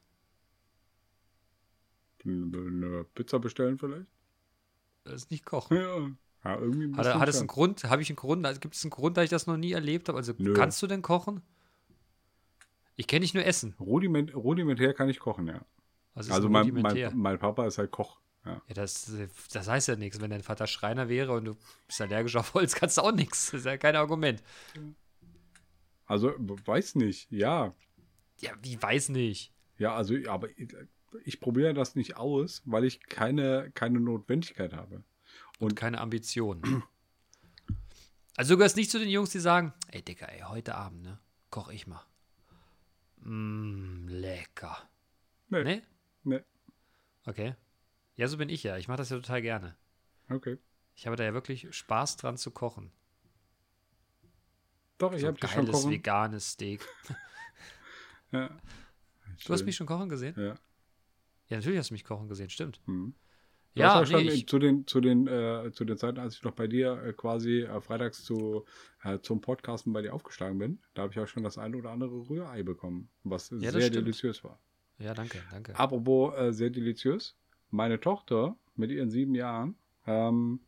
Eine Pizza bestellen vielleicht? Das ist nicht kochen. Ja. Ja irgendwie Hat, hat es einen. Grund? Habe ich einen Grund? Also gibt es einen Grund, da ich das noch nie erlebt habe? Also Nö. kannst du denn kochen? Ich kenne nicht nur Essen. Rudiment, rudimentär kann ich kochen, ja. Also, Also mein, mein, mein Papa ist halt Koch. Ja. Ja, das, das heißt ja nichts. Wenn dein Vater Schreiner wäre und du bist allergisch auf Holz, kannst du auch nichts. Das ist ja kein Argument. Also weiß nicht, ja. Ja, wie weiß nicht. Ja, also, aber ich, ich probiere das nicht aus, weil ich keine, keine Notwendigkeit habe. Und keine Ambitionen. Also du gehörst nicht zu den Jungs, die sagen, ey Dicker, ey, heute Abend, ne, koch ich mal. Mmm, lecker. Nee. Ne? Nee. Okay. Ja, so bin ich ja. Ich mache das ja total gerne. Okay. Ich habe da ja wirklich Spaß dran zu kochen. Doch, ich so habe dich schon geiles kochen. veganes Steak. Ja. Du hast mich schon kochen gesehen? Ja. Ja, natürlich hast du mich kochen gesehen, stimmt. Hm. Ja, ja nee, schon ich, zu den, zu den, äh, zu den Zeiten, als ich noch bei dir äh, quasi äh, freitags zu, äh, zum Podcasten bei dir aufgeschlagen bin, da habe ich auch schon das eine oder andere Rührei bekommen, was das sehr stimmt. deliziös war. ja, danke, danke. Apropos äh, sehr deliziös, meine Tochter mit ihren sieben Jahren, ähm,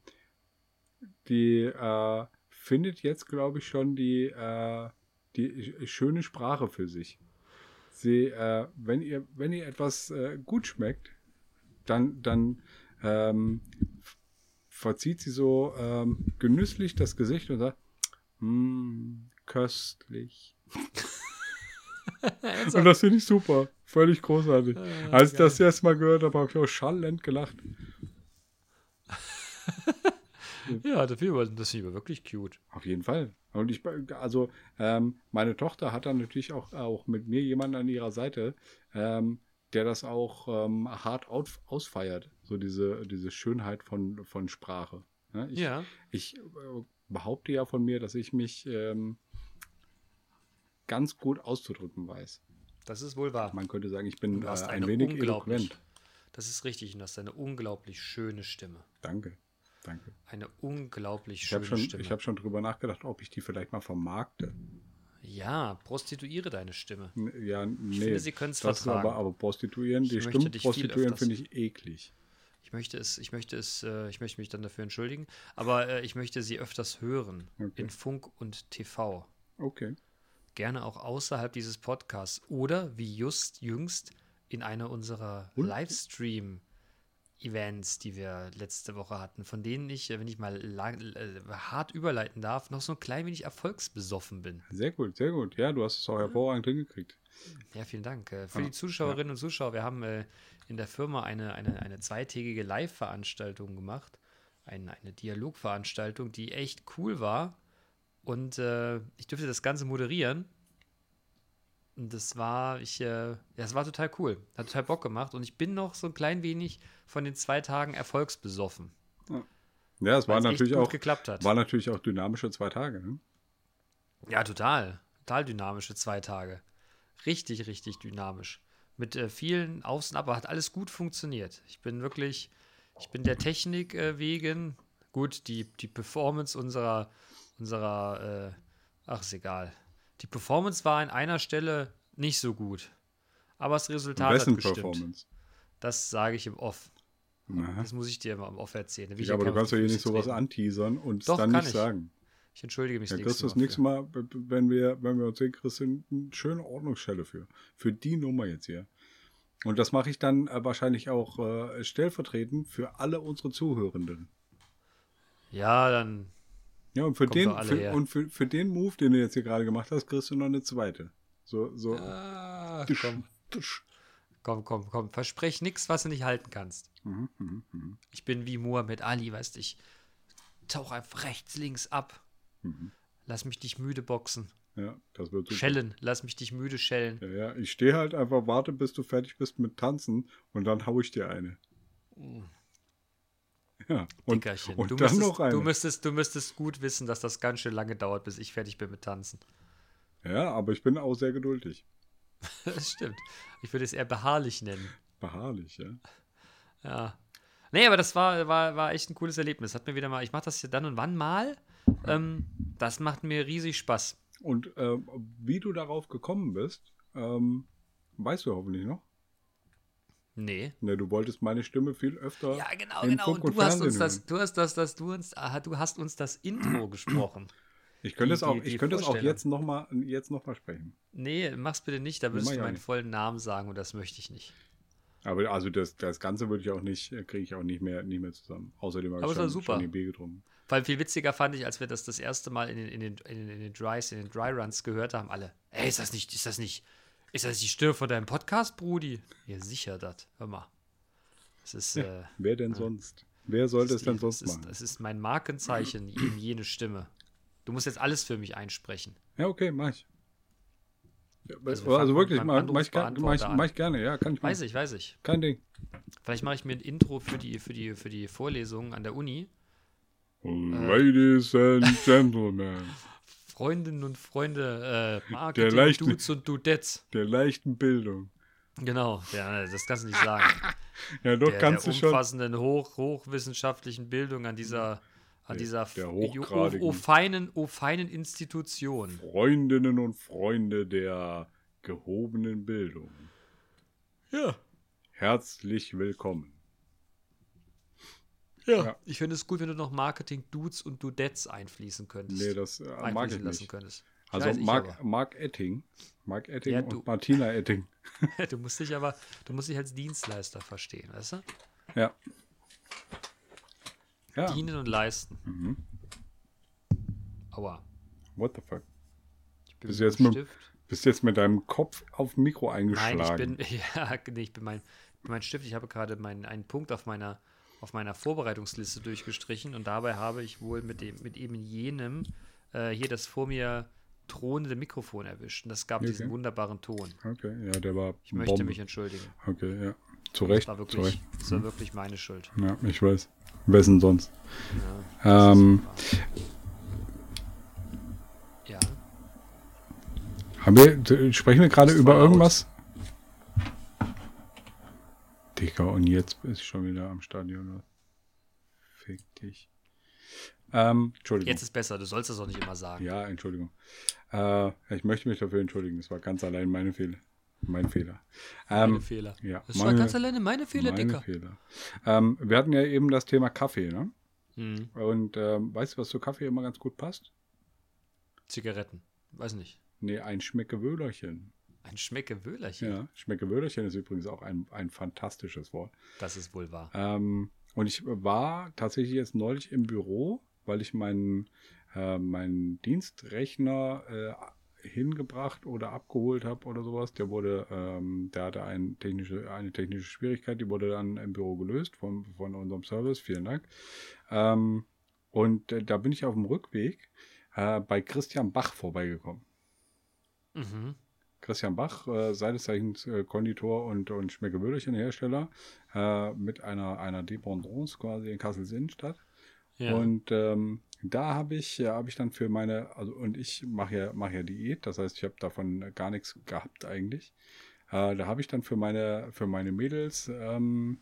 die äh, findet jetzt, glaube ich, schon die, die sch- schöne Sprache für sich. Sie, äh, wenn ihr, wenn ihr etwas gut schmeckt, dann, dann ähm, verzieht sie so ähm, genüsslich das Gesicht und sagt, "Mm, köstlich. Und das finde ich super. Völlig großartig. Ah, Als ich das erste Mal gehört habe, habe ich auch schallend gelacht. Ja, das ich, das aber wirklich cute. Auf jeden Fall. Und ich, also, ähm, meine Tochter hat dann natürlich auch, auch mit mir jemanden an ihrer Seite, ähm, der das auch ähm, hart aus, ausfeiert. So diese, diese Schönheit von, von Sprache. Ja, ich, ja. ich äh, behaupte ja von mir, dass ich mich ähm, ganz gut auszudrücken weiß. Das ist wohl wahr. Man könnte sagen, ich bin äh, ein wenig eloquent. das ist richtig, und du hast eine unglaublich schöne Stimme. Danke. Danke. Eine unglaublich Ich habe schöne schon, Stimme. ich hab schon drüber nachgedacht, ob ich die vielleicht mal vermarkte. Ja, prostituiere deine Stimme. N- Ja, nee. finde, sie können's das ist vertragen. aber, aber Prostituieren, Ich die viel Prostituieren finde ich eklig. Ich möchte es, ich möchte es, äh, ich möchte mich dann dafür entschuldigen, aber äh, ich möchte sie öfters hören. Okay. In Funk und TV. Okay. Gerne auch außerhalb dieses Podcasts oder wie just jüngst in einer unserer? Livestream Events, die wir letzte Woche hatten, von denen ich, äh, wenn ich mal lang, äh, hart überleiten darf, noch so ein klein wenig erfolgsbesoffen bin. Sehr gut, sehr gut. Ja, du hast es auch hervorragend hingekriegt. Ja, vielen Dank. Äh, Für Ja, die Zuschauerinnen und Zuschauer, wir haben äh, in der Firma eine, eine, eine zweitägige Live-Veranstaltung gemacht. Ein, eine Dialogveranstaltung, die echt cool war. Und äh, ich durfte das Ganze moderieren. Und das war, ich, äh, ja, das war total cool. Hat total Bock gemacht. Und ich bin noch so ein klein wenig von den zwei Tagen erfolgsbesoffen. Ja, es war Weil es echt natürlich gut auch, geklappt hat. war natürlich auch dynamische zwei Tage. Ne? Ja, total. Total dynamische zwei Tage. Richtig, richtig dynamisch. Mit äh, vielen Aufs und Ab, aber hat alles gut funktioniert. Ich bin wirklich, ich bin der Technik äh, wegen, gut, die, die Performance unserer, unserer, äh, ach, ist egal. Die Performance war an einer Stelle nicht so gut. Aber das Resultat Wessen hat gestimmt. Performance? Das sage ich im Off. Aha. Das muss ich dir immer im Off erzählen. Ja, aber du kannst die hier nicht sowas anteasern und es dann nicht ich. sagen. Ich entschuldige mich Ja, das kriegst du das nächste Mal. B- wenn wir, wenn wir uns sehen, kriegst du eine schöne Ordnungsstelle für. Für die Nummer jetzt hier. Und das mache ich dann äh, wahrscheinlich auch äh, stellvertretend für alle unsere Zuhörenden. Ja, dann Ja, und für den, für, und für, für den Move, den du jetzt hier gerade gemacht hast, kriegst du noch eine zweite. So, so. Ah, Tisch, komm, Tisch. komm, komm, komm. Versprech nichts, was du nicht halten kannst. Mhm, mhm, mhm, Ich bin wie Muhammad Ali, weißt du, ich tauch einfach rechts, links ab. mhm. Lass mich dich müde boxen. Ja, das wird super. Schellen, lass mich dich müde schellen. Ja, ja, ich stehe halt einfach, warte, bis du fertig bist mit Tanzen und dann hau ich dir eine. Ja, und, Dickerchen. und du, dann müsstest, noch eine. du, müsstest, du müsstest gut wissen, dass das ganz schön lange dauert, bis ich fertig bin mit Tanzen. ja, aber ich bin auch sehr geduldig. Das stimmt. Ich würde es eher beharrlich nennen. Beharrlich, ja. Ja. Nee, aber das war, war, war echt ein cooles Erlebnis. Hat mir wieder mal, ich mache das ja dann und wann mal. Ähm, das macht mir riesig Spaß. Und ähm, wie du darauf gekommen bist, ähm, weißt du hoffentlich noch. Nee. Ne, du wolltest meine Stimme viel öfter. Ja, genau, genau. Funk Und du hast uns das, du hast das, das, du uns, du hast uns das Intro gesprochen. Ich könnte es auch, ich könnte es auch jetzt nochmal jetzt noch mal sprechen. Nee, mach's bitte nicht, da würdest du meinen vollen Namen sagen und das möchte ich nicht. Aber also das, das Ganze würde ich auch nicht, kriege ich auch nicht mehr, nicht mehr zusammen. Außerdem habe ich schon, super. schon die B getrunken. Vor allem viel witziger fand ich, als wir das das erste Mal in den, in den, in den, in den Drys, in den Dry Runs gehört haben, alle. Ey, ist das nicht, ist das nicht, ist das die Stimme von deinem Podcast, Brudi? Ja, sicher das. Hör mal. Das ist, äh, Wer denn sonst? Wer sollte es denn sonst machen? Das ist mein Markenzeichen, eben jene Stimme. Du musst jetzt alles für mich einsprechen. Ja, okay, mach ich. Ja, Also also, wirklich, mach, mach, ich, mach, ich, mach ich gerne, ja, kann ich machen. Weiß ich, weiß ich. Kein Ding. Vielleicht mache ich mir ein Intro für die, für die, für die Vorlesungen an der Uni. Ladies and Gentlemen, Freundinnen und Freunde, äh, Marketing, leichte- Dudes und Dudettes. der leichten Bildung. Genau, ja, das kannst du nicht sagen. Ja, doch, der, kannst der du schon. umfassenden, hoch, hochwissenschaftlichen Bildung an dieser, an dieser der hochgradigen. o, o, feinen, o feinen Institution. Freundinnen und Freunde der gehobenen Bildung. Ja. Herzlich willkommen. Ja. Ja. Ich finde es gut, wenn du noch Marketing, Dudes und Dudettes einfließen könntest. Nee, das äh, mag ich einfließen lassen nicht. könntest. Also Mark, Mark Etting. Mark Etting Ja, und Martina Etting. Du musst dich aber, du musst dich als Dienstleister verstehen, weißt du? Ja. Ja. Dienen und leisten. Mhm. Aua. What the fuck? Ich bin Bist du jetzt mit, bist du jetzt mit deinem Kopf auf Mikro eingeschlagen? Nein, ich bin, ja, nee, ich bin mein, mein Stift. Ich habe gerade meinen, einen Punkt auf meiner, auf meiner Vorbereitungsliste durchgestrichen und dabei habe ich wohl mit, dem, mit eben jenem äh, hier das vor mir thronende Mikrofon erwischt. Und das gab Okay. diesen wunderbaren Ton. Okay, ja, der war Ich möchte Bombe. mich entschuldigen. Okay, ja. Zu Das Recht, war zu wirklich, Recht. das war wirklich meine Schuld. Ja, ich weiß. Wessen sonst? Ja, Ähm, ja. haben wir, sprechen wir gerade über irgendwas? Dicker, und jetzt bist du schon wieder am Stadion. Fick dich. Ähm, Entschuldigung. Jetzt ist besser, du sollst das auch nicht immer sagen. Ja, Entschuldigung. Äh, ich möchte mich dafür entschuldigen. Das war ganz allein meine Fehler. Mein Fehler. Meine Ähm, Fehler. ja, Das war meine- ganz alleine meine Fehler, meine Dicker. Fehler. Ähm, wir hatten ja eben das Thema Kaffee, ne? Mhm. Und ähm, weißt du, was zu Kaffee immer ganz gut passt? Zigaretten. Weiß nicht. Nee, ein Schmeckewöhlerchen. Ein Schmeckewöhlerchen. Ja, Schmeckewöhlerchen ist übrigens auch ein, ein fantastisches Wort. Das ist wohl wahr. Ähm, und ich war tatsächlich jetzt neulich im Büro, weil ich meinen, äh, meinen Dienstrechner äh, hingebracht oder abgeholt habe oder sowas. Der wurde, ähm, der hatte ein technische, eine technische Schwierigkeit, die wurde dann im Büro gelöst von, von unserem Service. Vielen Dank. Ähm, und äh, da bin ich auf dem Rückweg äh, bei Christian Bach vorbeigekommen. Mhm. Christian Bach, äh, seines Zeichens äh, Konditor und, und Schmeckewürdelchen-Hersteller, äh, mit einer, einer Dependance quasi in Kassel-Innenstadt. Ja. Und ähm, da habe ich, ja, habe ich dann für meine, also und ich mache ja, mache ja Diät, das heißt, ich habe davon gar nichts gehabt eigentlich. Äh, da habe ich dann für meine, für meine Mädels ähm,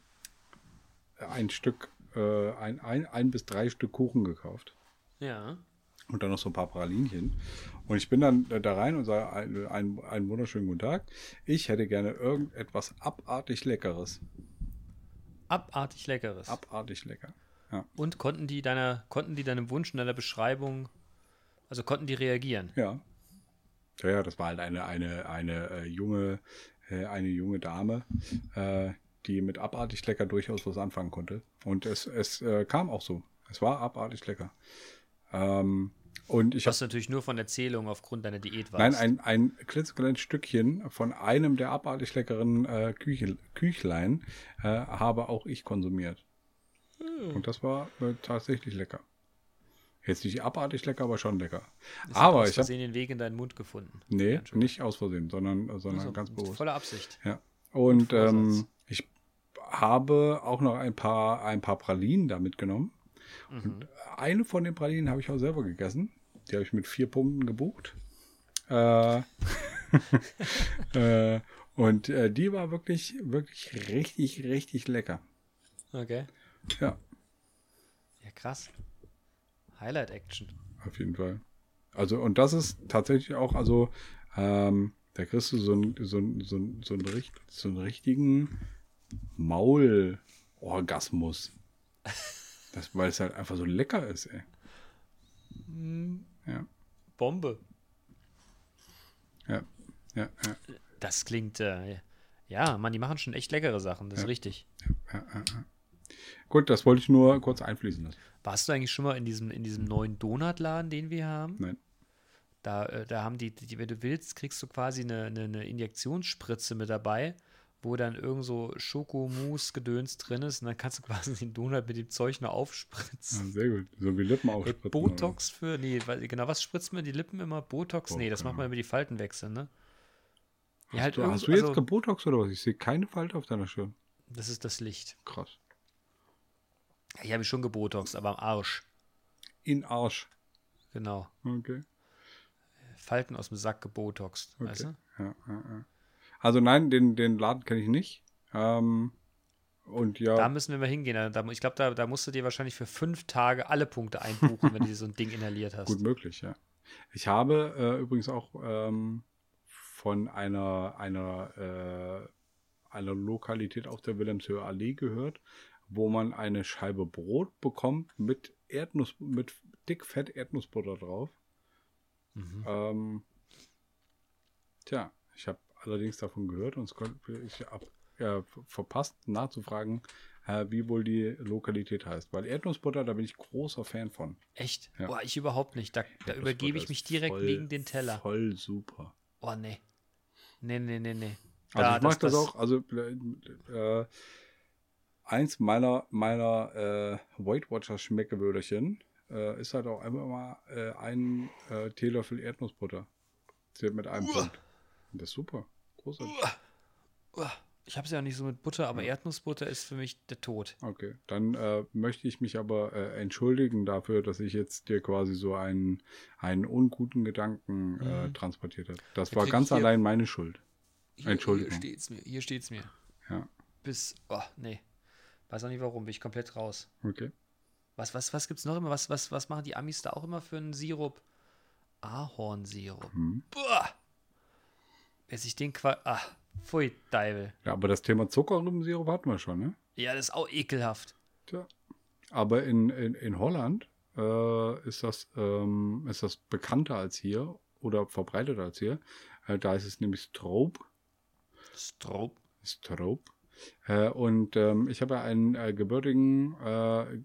ein Stück, äh, ein, ein, ein bis drei Stück Kuchen gekauft ja. Und dann noch so ein paar Pralinchen. Und ich bin dann da rein und sage, einen, einen, einen wunderschönen guten Tag. Ich hätte gerne irgendetwas abartig Leckeres. Abartig leckeres. Abartig lecker. Und konnten die deiner, konnten die deinem Wunsch und deiner Beschreibung, also konnten die reagieren? Ja. Ja, ja, das war halt eine, eine, eine äh, junge, äh, eine junge Dame, äh, die mit abartig lecker durchaus was anfangen konnte. Und es, es äh, kam auch so. Es war abartig lecker. Ähm, und ich habe Was natürlich nur von Erzählung aufgrund deiner Diät war. Nein, ein, ein klitzekleines Stückchen von einem der abartig leckeren äh, Küche, Küchlein äh, habe auch ich konsumiert. Und das war äh, tatsächlich lecker. Jetzt nicht abartig lecker, aber schon lecker. aber aus ich habe Versehen den Weg in deinen Mund gefunden. nee, nicht aus Versehen, sondern, äh, sondern Also, ganz bewusst. Voller Absicht. Ja. Und Vorsatz. ähm, ich habe auch noch ein paar, ein paar Pralinen da mitgenommen. Mhm. Und eine von den Pralinen habe ich auch selber gegessen. Die habe ich mit vier Punkten gebucht. Äh, äh, und äh, die war wirklich, wirklich richtig, richtig lecker. Okay. Ja, Ja, krass. Highlight Action. auf jeden Fall. Also, und das ist tatsächlich auch, also, ähm, da kriegst du so einen, so einen, so einen, so richt- so einen richtigen Maulorgasmus. Das, weil es halt einfach so lecker ist, ey. Ja, Bombe. ja, ja, ja, Das klingt, äh, ja, Mann, die machen schon echt leckere Sachen, das ist richtig. ja, ja, ja. Gut, das wollte ich nur kurz einfließen lassen. Warst du eigentlich schon mal in diesem, in diesem neuen Donutladen, den wir haben? Nein. Da, äh, da haben die, die, wenn du willst, kriegst du quasi eine, eine, eine Injektionsspritze mit dabei, wo dann irgend so Schokomousse-Gedöns drin ist und dann kannst du quasi den Donut mit dem Zeug noch Ja, aufspritzen. sehr gut. So wie Lippen Ey, aufspritzen. Botox für, nee, weil- genau, was spritzt man die Lippen immer? Botox? Nee, das macht man über die Falten wechseln, ne? Ja, Hast, halt du, irgend- hast du jetzt also, Gebotox oder was? Ich sehe keine Falte auf deiner Stirn. das ist das Licht. Krass. Ich habe schon gebotox, aber am Arsch. In Arsch. Genau. Okay. Falten aus dem Sack gebotoxt, okay. weißt du? Ja, ja, ja. Also nein, den, den Laden kenne ich nicht. Ähm, und ja, Da müssen wir mal hingehen. Da, da- ich glaube, da, da musst du dir wahrscheinlich für fünf Tage alle Punkte einbuchen, wenn du dir so ein Ding inhaliert hast. gut möglich, ja. Ich habe äh, übrigens auch ähm, von einer, einer, äh, einer Lokalität auf der Wilhelmshöher Allee gehört, wo man eine Scheibe Brot bekommt mit Erdnuss, mit dickfett Erdnussbutter drauf. Mhm. Ähm, tja, ich habe allerdings davon gehört und es konnte, ich ja, ver- verpasst nachzufragen, äh, wie wohl die Lokalität heißt. Weil Erdnussbutter, da bin ich großer Fan von. Echt? Ja. Boah, ich überhaupt nicht. Da, da übergebe ich mich direkt voll- wegen den Teller. Voll super. Oh, nee. Nee, nee, nee, nee. Also Da- ich mag das, auch, also äh, eins meiner, meiner äh, Weight Watcher Schmeckewürderchen äh, ist halt auch einfach mal äh, ein äh, Teelöffel Erdnussbutter. Zählt mit einem Punkt. Das ist super. Großartig. Ich habe es ja nicht so mit Butter, aber Erdnussbutter ist für mich der Tod. Okay, dann äh, möchte ich mich aber äh, entschuldigen dafür, dass ich jetzt dir quasi so einen, einen unguten Gedanken äh, Mhm. transportiert habe. Das Da war ganz allein meine Schuld. Hier, Entschuldigung. Hier steht's mir. Hier steht's mir. Ja, Bis, oh, nee. Weiß auch nicht warum, bin ich komplett raus. okay. Was, was, was gibt's noch immer? Was, was, was machen die Amis da auch immer für einen Sirup? Ahornsirup. Hm. Boah. Wer sich den Qua. Ah, pfui, Deibel. Ja, aber das Thema Zuckerrübensirup hatten wir schon, ne? Ja, das ist auch ekelhaft. Tja. Aber in, in, in Holland äh, ist, das, ähm, ist das bekannter als hier oder verbreiteter als hier. Äh, da ist es nämlich Strobe. Strobe. Strobe. Äh, und ähm, ich habe ja einen äh, gebürtigen, äh,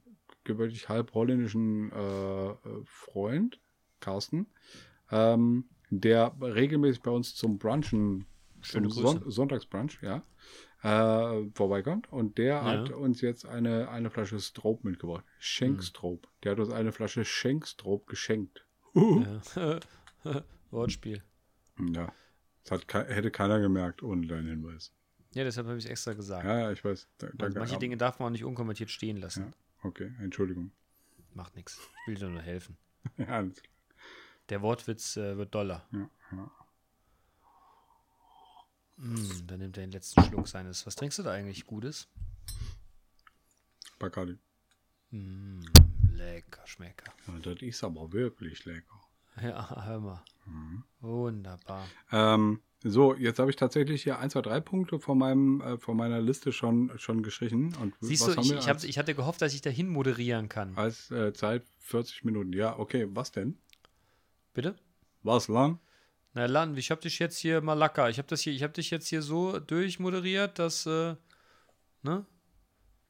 gebürtig halb holländischen äh, Freund, Carsten, ähm, der regelmäßig bei uns zum Brunchen, Schöne zum. Son Sonntagsbrunch, ja, äh, vorbeikommt. Und der Ja. hat uns jetzt eine, eine Flasche Strobe mitgebracht. Schenk Hm. Der hat uns eine Flasche Schenk Strobe geschenkt. Ja. Wortspiel. Ja. Das ke- hätte keiner gemerkt ohne deinen Hinweis. Ja, deshalb habe ich es extra gesagt. Ja, ja, ich weiß. Da- Also danke. manche Dinge darf man auch nicht unkommentiert stehen lassen. Ja. Okay, Entschuldigung. Macht nichts. Ich will dir nur helfen. Ja, alles klar. Der Wortwitz äh, wird doller. Ja, ja. Mm, dann nimmt er den letzten Schluck seines. Was trinkst du da eigentlich Gutes? Bacardi. Mm, lecker, schmecker. Ja, das ist aber wirklich lecker. Ja, hör mal. Mhm. Wunderbar. Ähm, so, jetzt habe ich tatsächlich hier ein, zwei, drei Punkte von, meinem, äh, von meiner Liste schon, schon gestrichen. Und Siehst du, ich, ich, hab, ich hatte gehofft, dass ich dahin moderieren kann. als äh, Zeit 40 Minuten. Ja, okay, was denn? Bitte? Was lang? Na, Lan, ich habe dich jetzt hier mal locker. Ich habe das hier, ich habe dich jetzt hier so durchmoderiert, dass, äh, ne?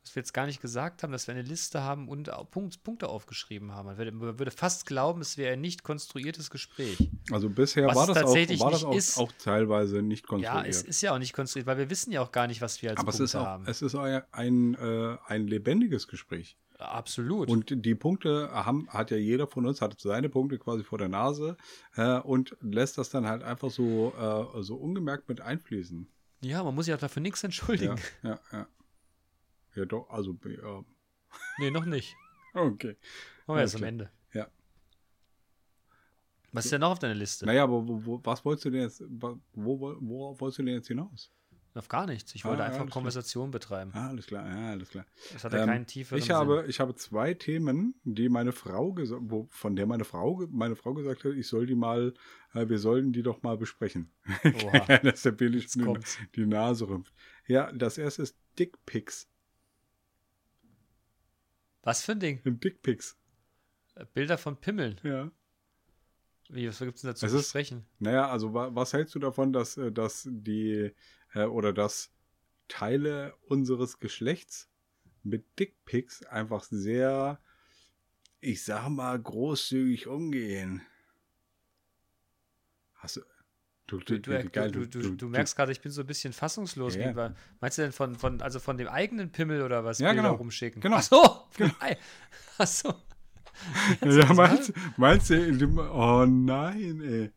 Dass wir jetzt gar nicht gesagt haben, dass wir eine Liste haben und Punkt, Punkte aufgeschrieben haben. Man würde, man würde fast glauben, es wäre ein nicht konstruiertes Gespräch. Also bisher Was war es das, auch, tatsächlich war das nicht auch, ist. auch teilweise nicht Ja, konstruiert. es ist ja auch nicht konstruiert, weil wir wissen ja auch gar nicht, was wir als aber es Punkte ist auch, haben. es ist ein, ein, äh, ein lebendiges Gespräch. Absolut. Und die Punkte haben, hat ja jeder von uns, hat seine Punkte quasi vor der Nase äh, und lässt das dann halt einfach so, äh, so ungemerkt mit einfließen. ja, man muss sich auch dafür nichts entschuldigen. Ja, ja, ja. Ja, doch, also, ja. Nee, noch nicht. Okay. Machen wir erst am. Ende. Ja. Was ist denn noch auf deiner Liste? Naja, aber wo, wo, was wolltest du denn jetzt, wo, wo, worauf wolltest du denn jetzt hinaus? Auf gar nichts. Ich Ah, wollte ja, einfach alles klar. Konversation betreiben. Ah, alles klar, ja, alles klar. Das hatte Ähm, keinen tieferen Ich Sinn. habe, ich habe zwei Themen, die meine Frau gesagt, wo, von der meine Frau, meine Frau gesagt hat, ich soll die mal, äh, wir sollten die doch mal besprechen. Oha. Dass der Billig die Nase rümpft. Ja, das erste ist Dickpics. Was für ein Ding? Dickpics, Äh, Bilder von Pimmeln. ja. Wie, was gibt es denn dazu Es zu sprechen? Naja, also wa was hältst du davon, dass, äh, dass die äh, oder dass Teile unseres Geschlechts mit Dickpics einfach sehr, ich sag mal, großzügig umgehen? Hast du. Du, Du, du, du, merkst gerade, ich bin so ein bisschen fassungslos. Ja. Bei- meinst du denn von, von, also von dem eigenen Pimmel oder was Ja, Bilder genau. rumschicken? Genau. Ach so. Nein. Ach so. Ja, meinst, meinst du, oh nein, ey.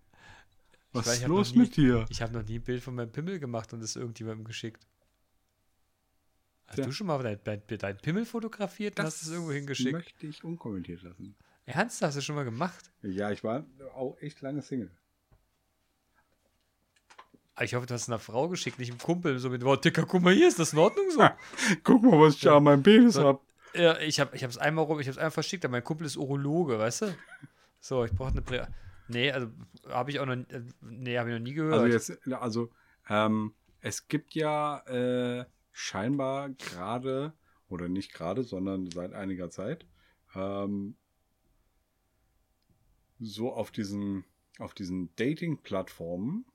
Was weiß, ich ist hab los nie- mit dir? Ich habe noch nie ein Bild von meinem Pimmel gemacht und es irgendjemandem geschickt. Hast Tja. du schon mal dein, dein, dein Pimmel fotografiert und hast es irgendwo hingeschickt? möchte ich unkommentiert lassen. Ernst, hast du schon mal gemacht? Ja, ich war auch echt lange Single. Ah, Ich hoffe, du hast einer Frau geschickt, nicht einem Kumpel, so mit, wow, Dicker, guck mal hier, ist das in Ordnung so? Guck mal, was ich an meinem Penis So. hab. Ja, ich habe es einmal rum, ich habe es einmal verschickt, aber mein Kumpel ist Urologe, weißt du? So, ich brauche eine Prä Nee, also habe ich auch noch äh, nee, habe ich noch nie gehört. Also jetzt, also ähm, es gibt ja äh, scheinbar gerade, oder nicht gerade, sondern seit einiger Zeit, ähm, so auf diesen, auf diesen Dating-Plattformen,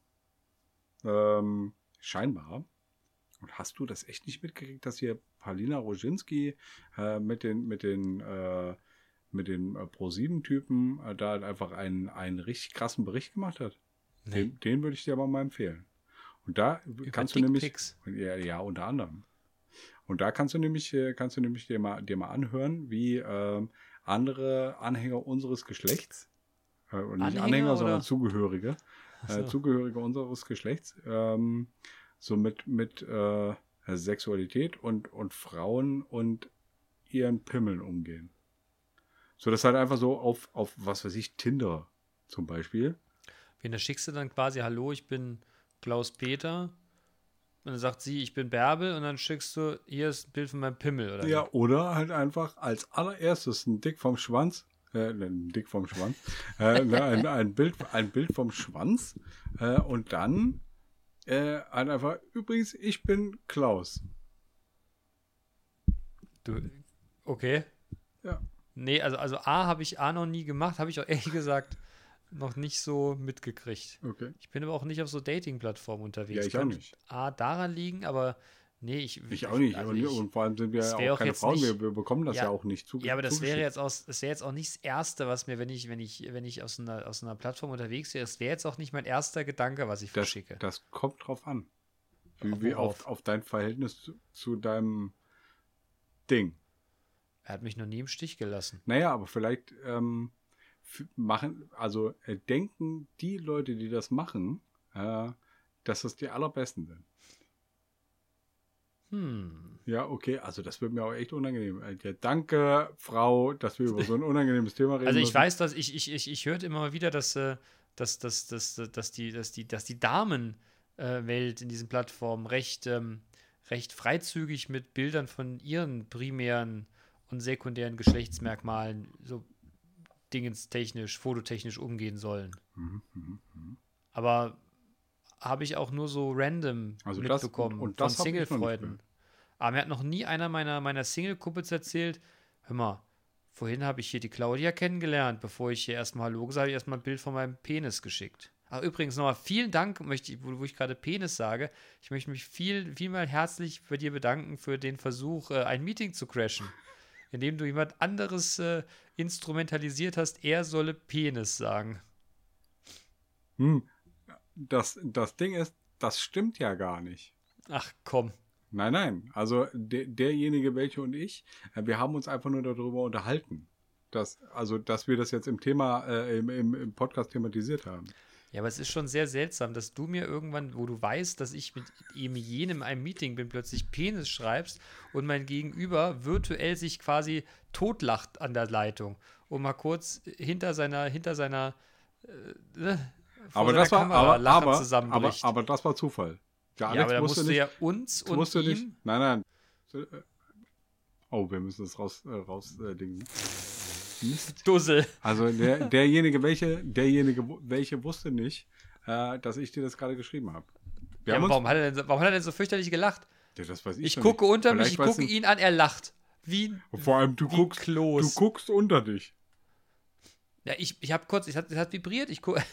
ähm, scheinbar, und hast du das echt nicht mitgekriegt, dass hier Paulina Roginski äh, mit den, mit den, äh, mit den äh, Pro-7-Typen äh, da halt einfach einen, einen richtig krassen Bericht gemacht hat? nee. Den, den würde ich dir aber mal empfehlen. Und da kannst du nämlich, ja, ja, unter anderem. Und da kannst du nämlich, äh, kannst du nämlich dir mal, dir mal anhören, wie ähm, andere Anhänger unseres Geschlechts, äh, und nicht Anhänger Anhänger, sondern oder? Zugehörige, äh, so. Zugehörige unseres Geschlechts, ähm, so mit, mit äh, Sexualität und, und Frauen und ihren Pimmeln umgehen. So, das halt einfach so auf, auf, was weiß ich, Tinder zum Beispiel. Wen da schickst du dann quasi, hallo, ich bin Klaus Peter. Und dann sagt sie, ich bin Bärbel. Und dann schickst du, hier ist ein Bild von meinem Pimmel, oder? Ja, oder halt einfach als allererstes ein Dick vom Schwanz, äh, ein Dick vom Schwanz, äh, ne, ein, ein, Bild, ein Bild vom Schwanz äh, und dann äh, halt einfach, übrigens, ich bin Klaus. Du, okay. Ja. Nee, also, also A habe ich A noch nie gemacht, habe ich auch ehrlich gesagt noch nicht so mitgekriegt. Okay. Ich bin aber auch nicht auf so Dating-Plattformen unterwegs. Ja, ich auch nicht. A, daran liegen, aber nee, ich. Ich auch nicht. Also und, ich, und vor allem sind wir ja auch auch keine Frauen. nicht- wir, wir bekommen das ja, Ja. auch nicht zu. ja, aber das wäre jetzt das wäre jetzt auch nicht das Erste, was mir, wenn ich, wenn ich, wenn ich aus einer, aus einer Plattform unterwegs wäre, das wäre jetzt auch nicht mein erster Gedanke, was ich Das, verschicke. das kommt drauf an. Wie, Auf wie auf, auf dein Verhältnis zu, zu deinem Ding. Er hat mich noch nie im Stich gelassen. Naja, aber vielleicht ähm, machen, also äh, denken die Leute, die das machen, äh, dass das die allerbesten sind. Hm. Ja, okay, also das wird mir auch echt unangenehm. Äh, Ja, danke, Frau, dass wir über so ein unangenehmes Thema reden. Also ich müssen. weiß, dass ich, ich, ich, ich hörte immer wieder, dass, äh, dass, dass, dass, dass die, dass die, dass die Damenwelt in diesen Plattformen recht, ähm, recht freizügig mit Bildern von ihren primären und sekundären Geschlechtsmerkmalen so dingenstechnisch, fototechnisch umgehen sollen. Mhm, mhm, mhm. Aber habe ich auch nur so random Also das- mitbekommen und von das ich noch nicht Single-Freunden. Aber mir hat noch nie einer meiner, meiner Single-Kumpels erzählt, hör mal, vorhin habe ich hier die Claudia kennengelernt, bevor ich hier erstmal Hallo gesagt habe, habe ich erstmal ein Bild von meinem Penis geschickt. Ach, übrigens nochmal vielen Dank, möchte ich, wo, wo ich gerade Penis sage. Ich möchte mich viel, vielmal herzlich bei dir bedanken für den Versuch, äh, ein Meeting zu crashen. Indem du jemand anderes äh, instrumentalisiert hast, er solle Penis sagen. Hm. Das, das Ding ist, das stimmt ja gar nicht. Ach komm. Nein, nein. Also der, derjenige, welche und ich, äh, wir haben uns einfach nur darüber unterhalten. Dass, also, dass wir das jetzt im Thema, äh, im, im, im Podcast thematisiert haben. Ja, aber es ist schon sehr seltsam, dass du mir irgendwann, wo du weißt, dass ich mit ihm jenem in einem Meeting bin, plötzlich Penis schreibst und mein Gegenüber virtuell sich quasi totlacht an der Leitung und mal kurz hinter seiner, hinter seiner, äh, vor Aber das war, Kamera aber, aber, aber, zusammenbricht. aber das war Zufall. Der ja, Alex aber da wusste musst du nicht, ja uns und wusste ihm, nicht. Nein, nein. So, äh, Oh, wir müssen das raus, äh, raus äh. Mist. Dussel. Also der, derjenige, welche, derjenige, welche wusste nicht, äh, dass ich dir das gerade geschrieben habe. Ja, warum, hat er denn, so- warum hat er denn so fürchterlich gelacht? Ja, das weiß ich Ich gucke nicht. unter mich, Vielleicht ich weiß gucke ihn an, er lacht. Wie, Vor allem, du guckst, Klos. du guckst unter dich. Ja, ich, ich habe kurz, es hat, es hat vibriert, ich gucke.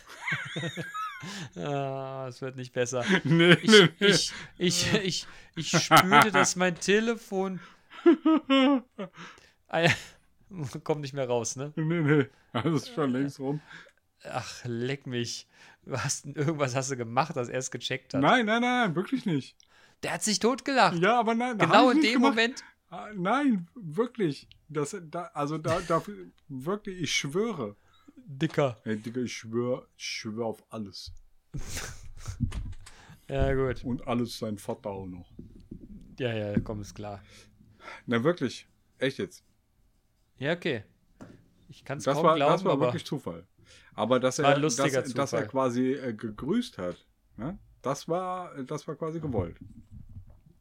ah, es wird nicht besser. Nee, Ich, nee, nee. ich, ich, ich, ich spürte, dass mein Telefon. Ein- Kommt nicht mehr raus, ne? nee, nee. Das ist schon längst rum. Ach, leck mich. Hast, irgendwas hast du gemacht, dass er es gecheckt hat. Nein, nein, nein, wirklich nicht. Der hat sich totgelacht. Ja, aber nein. genau in dem gemacht. Moment. Ah, Nein, wirklich. Das, da, also da, dafür, wirklich, ich schwöre. Dicker. Ey, Digga, ich schwöre, ich schwöre auf alles. Ja, gut. Und alles sein Vater auch noch. Ja, ja, komm, ist klar. Na, wirklich. Echt jetzt. Ja, okay. Ich kann es kaum war, glauben, das war aber wirklich Zufall. Aber dass er, dass, dass er quasi äh, gegrüßt hat, ne? das, war, das war quasi gewollt.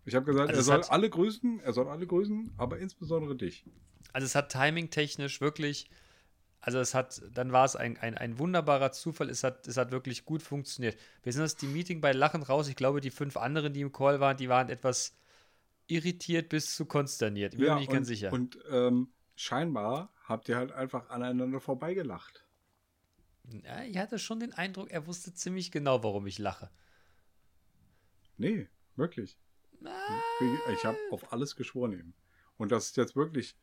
Ich habe gesagt, Also er soll alle grüßen, er soll alle grüßen, aber insbesondere dich. Also es hat timing-technisch wirklich, also es hat, dann war es ein, ein, ein wunderbarer Zufall, es hat, es hat wirklich gut funktioniert. Wir sind aus dem Meeting bei Lachen raus. Ich glaube, die fünf anderen, die im Call waren, die waren etwas irritiert bis zu konsterniert. Ich bin mir nicht und, ganz sicher. Und ähm, scheinbar habt ihr halt einfach aneinander vorbeigelacht. ja, ich hatte schon den Eindruck, er wusste ziemlich genau, warum ich lache. Nee, wirklich. Wie- Ich habe auf alles geschworen eben. Und das ist jetzt wirklich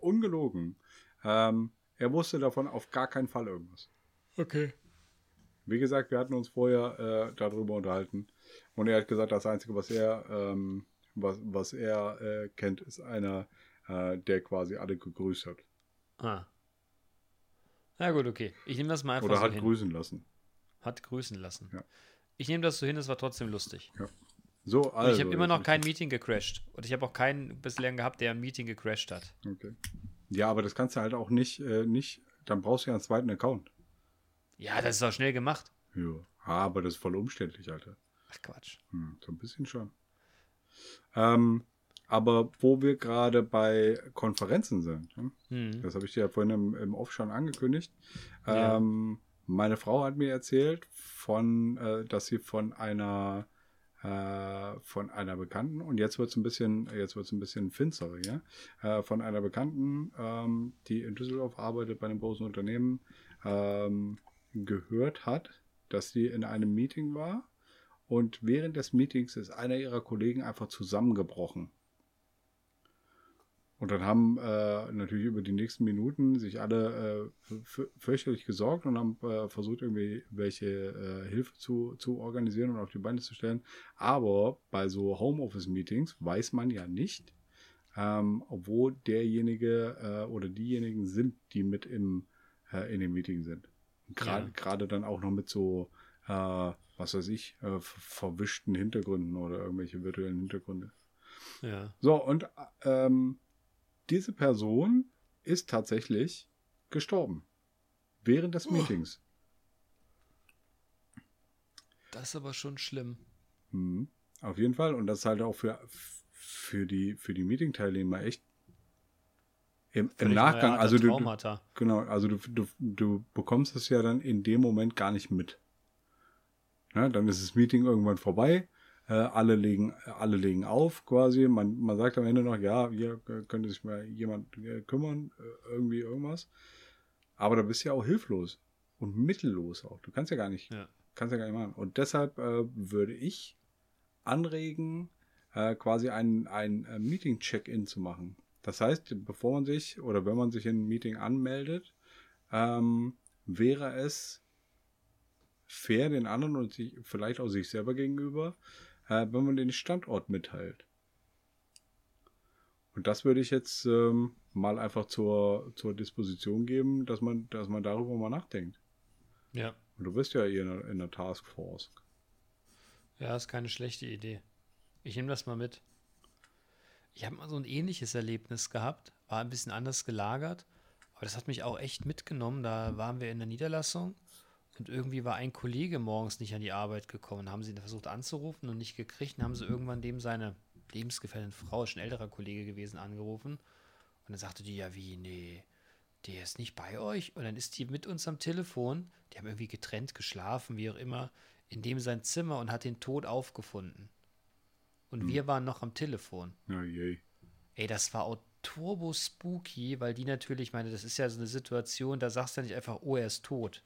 ungelogen. Ähm, er wusste davon auf gar keinen Fall irgendwas. Okay. Wie gesagt, wir hatten uns vorher äh, darüber unterhalten. Und er hat gesagt, das Einzige, was er, ähm, was, was er äh, kennt, ist einer, äh, der quasi alle gegrüßt hat. Ah. Na gut, okay. Ich nehme das mal einfach Oder so hat hin. grüßen lassen. Hat grüßen lassen. Ja. Ich nehme das so hin, es war trotzdem lustig. So, Und also. ich habe immer noch kein Meeting gecrashed. Und ich habe auch keinen bislang gehabt, der ein Meeting gecrashed hat. Okay. Ja, aber das kannst du halt auch nicht, äh, nicht, dann brauchst du ja einen zweiten Account. Ja, das ist doch schnell gemacht. Ja. Aber das ist voll umständlich, Alter. Ach Quatsch. Hm, so ein bisschen schon. Ähm, aber wo wir gerade bei Konferenzen sind, hm? Hm. das habe ich dir ja vorhin im, im Off schon angekündigt. Ja. Ähm, meine Frau hat mir erzählt, von, äh, dass sie von einer äh, von einer Bekannten und jetzt wird es ein bisschen jetzt wird ein bisschen finsterer hier äh, von einer Bekannten, ähm, die in Düsseldorf arbeitet bei einem großen Unternehmen, ähm, gehört hat, dass sie in einem Meeting war und während des Meetings ist einer ihrer Kollegen einfach zusammengebrochen. Und dann haben äh, natürlich über die nächsten Minuten sich alle äh, fürchterlich gesorgt und haben äh, versucht, irgendwie welche äh, Hilfe zu, zu organisieren und auf die Beine zu stellen. Aber bei so Homeoffice-Meetings weiß man ja nicht, ähm, wo derjenige äh, oder diejenigen sind, die mit im, äh, in dem Meeting sind. Gerade ja. dann auch noch mit so, was weiß ich, verwischten Hintergründen oder irgendwelche virtuellen Hintergründe. Ja. So, und ähm, diese Person ist tatsächlich gestorben. Während des oh. Meetings. Das ist aber schon schlimm. Mhm. Auf jeden Fall. Und das ist halt auch für, für die, für die Meeting-Teilnehmer echt im, im Nachgang. Also du, du, genau, also du, du, du bekommst es ja dann in dem Moment gar nicht mit. Ja, dann ist das Meeting irgendwann vorbei alle, legen, alle legen auf quasi. Man, man sagt am Ende noch, ja, hier könnte sich mal jemand äh, kümmern, äh, irgendwie irgendwas. Aber da bist du ja auch hilflos und mittellos auch. Du kannst ja gar nicht, ja. kannst ja gar nicht machen. Und deshalb äh, würde ich anregen, äh, quasi ein, ein äh, Meeting-Check-In zu machen. Das heißt, bevor man sich oder wenn man sich in ein Meeting anmeldet, ähm, wäre es fair den anderen und sich, vielleicht auch sich selber gegenüber, äh, wenn man den Standort mitteilt. Und das würde ich jetzt ähm, mal einfach zur, zur Disposition geben, dass man, dass man darüber mal nachdenkt. Ja. Und du bist ja hier in der, in der Taskforce. Ja, ist keine schlechte Idee. Ich nehme das mal mit. Ich habe mal so ein ähnliches Erlebnis gehabt, war ein bisschen anders gelagert, aber das hat mich auch echt mitgenommen. Da waren wir in der Niederlassung und irgendwie war ein Kollege morgens nicht an die Arbeit gekommen. Haben sie ihn versucht anzurufen und nicht gekriegt. Dann haben sie irgendwann dem seine lebensgefährliche Frau, ist ein älterer Kollege gewesen, angerufen. Und dann sagte die, ja wie, nee, der ist nicht bei euch. Und dann ist die mit uns am Telefon. Die haben irgendwie getrennt geschlafen, wie auch immer, in dem sein Zimmer und hat den Tod aufgefunden. Und hm. wir waren noch am Telefon. Ja, je. Ey, das war auch turbo spooky, weil die natürlich, ich meine, das ist ja so eine Situation, da sagst du ja nicht einfach, oh, er ist tot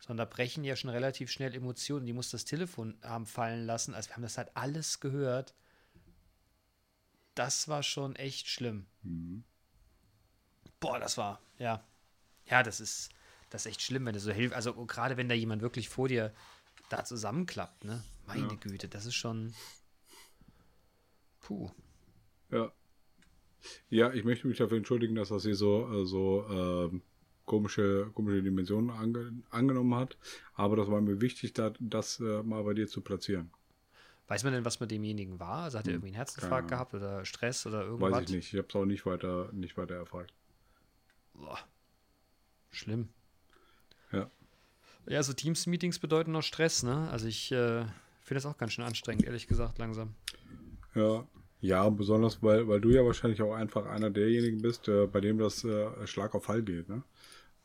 sondern da brechen ja schon relativ schnell Emotionen. Die muss das Telefon haben fallen lassen. Also wir haben das halt alles gehört. Das war schon echt schlimm. Mhm. Boah, das war, ja. Ja, das ist, das ist echt schlimm, wenn du so hilfst. Also gerade wenn da jemand wirklich vor dir da zusammenklappt, ne? Meine ja. Güte, das ist schon. Puh. Ja. Ja, ich möchte mich dafür entschuldigen, dass das hier so, äh, so ähm, komische, komische Dimensionen ange, angenommen hat. Aber das war mir wichtig, da, das äh, mal bei dir zu platzieren. Weiß man denn, was mit demjenigen war? Also hat er hm, irgendwie einen Herzinfarkt gehabt oder Stress oder irgendwas? Weiß ich nicht. Ich habe es auch nicht weiter, nicht weiter erfragt. Boah. Schlimm. Ja. Ja, so Teams-Meetings bedeuten noch Stress, ne? Also ich äh, finde das auch ganz schön anstrengend, ehrlich gesagt, langsam. Ja, ja, besonders, weil, weil du ja wahrscheinlich auch einfach einer derjenigen bist, äh, bei dem das äh, Schlag auf Fall geht, ne?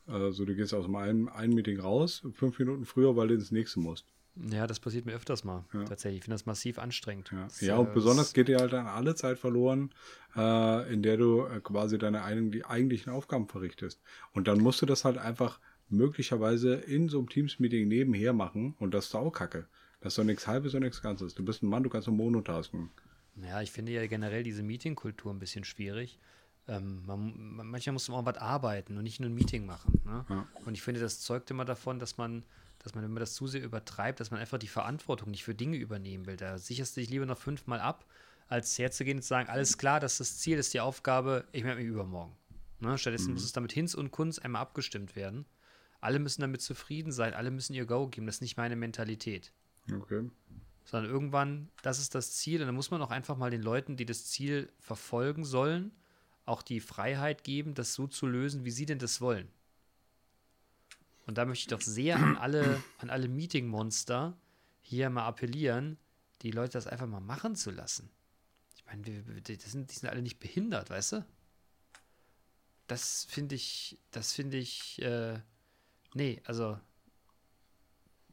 Also du gehst aus einem, einem Meeting raus, fünf Minuten früher, weil du ins nächste musst. Ja, das passiert mir öfters mal. Ja. Tatsächlich. Ich finde das massiv anstrengend. Ja, das, ja und äh, besonders geht dir halt dann alle Zeit verloren, äh, in der du äh, quasi deine ein, die eigentlichen Aufgaben verrichtest. Und dann musst du das halt einfach möglicherweise in so einem Teams-Meeting nebenher machen und das ist auch kacke. Das ist doch nichts halbes und nichts Ganzes. Du bist ein Mann, du kannst nur monotasken. Ja, ich finde ja generell diese Meeting-Kultur ein bisschen schwierig. Ähm, man, manchmal muss man auch was arbeiten und nicht nur ein Meeting machen. Ne? Ja. Und ich finde, das zeugt immer davon, dass man, dass man, wenn man das zu sehr übertreibt, dass man einfach die Verantwortung nicht für Dinge übernehmen will. Da sicherst du dich lieber noch fünfmal ab, als herzugehen und zu sagen, alles klar, das ist das Ziel, das ist die Aufgabe, ich melde mich übermorgen. Ne? Stattdessen mhm. muss es damit Hinz und Kunz einmal abgestimmt werden. Alle müssen damit zufrieden sein, alle müssen ihr Go geben. Das ist nicht meine Mentalität. Okay. Sondern irgendwann, das ist das Ziel, und dann muss man auch einfach mal den Leuten, die das Ziel verfolgen sollen, auch die Freiheit geben, das so zu lösen, wie sie denn das wollen. Und da möchte ich doch sehr an alle, an alle Meeting-Monster hier mal appellieren, die Leute das einfach mal machen zu lassen. Ich meine, die sind, die sind alle nicht behindert, weißt du? Das finde ich, das finde ich, äh, nee, also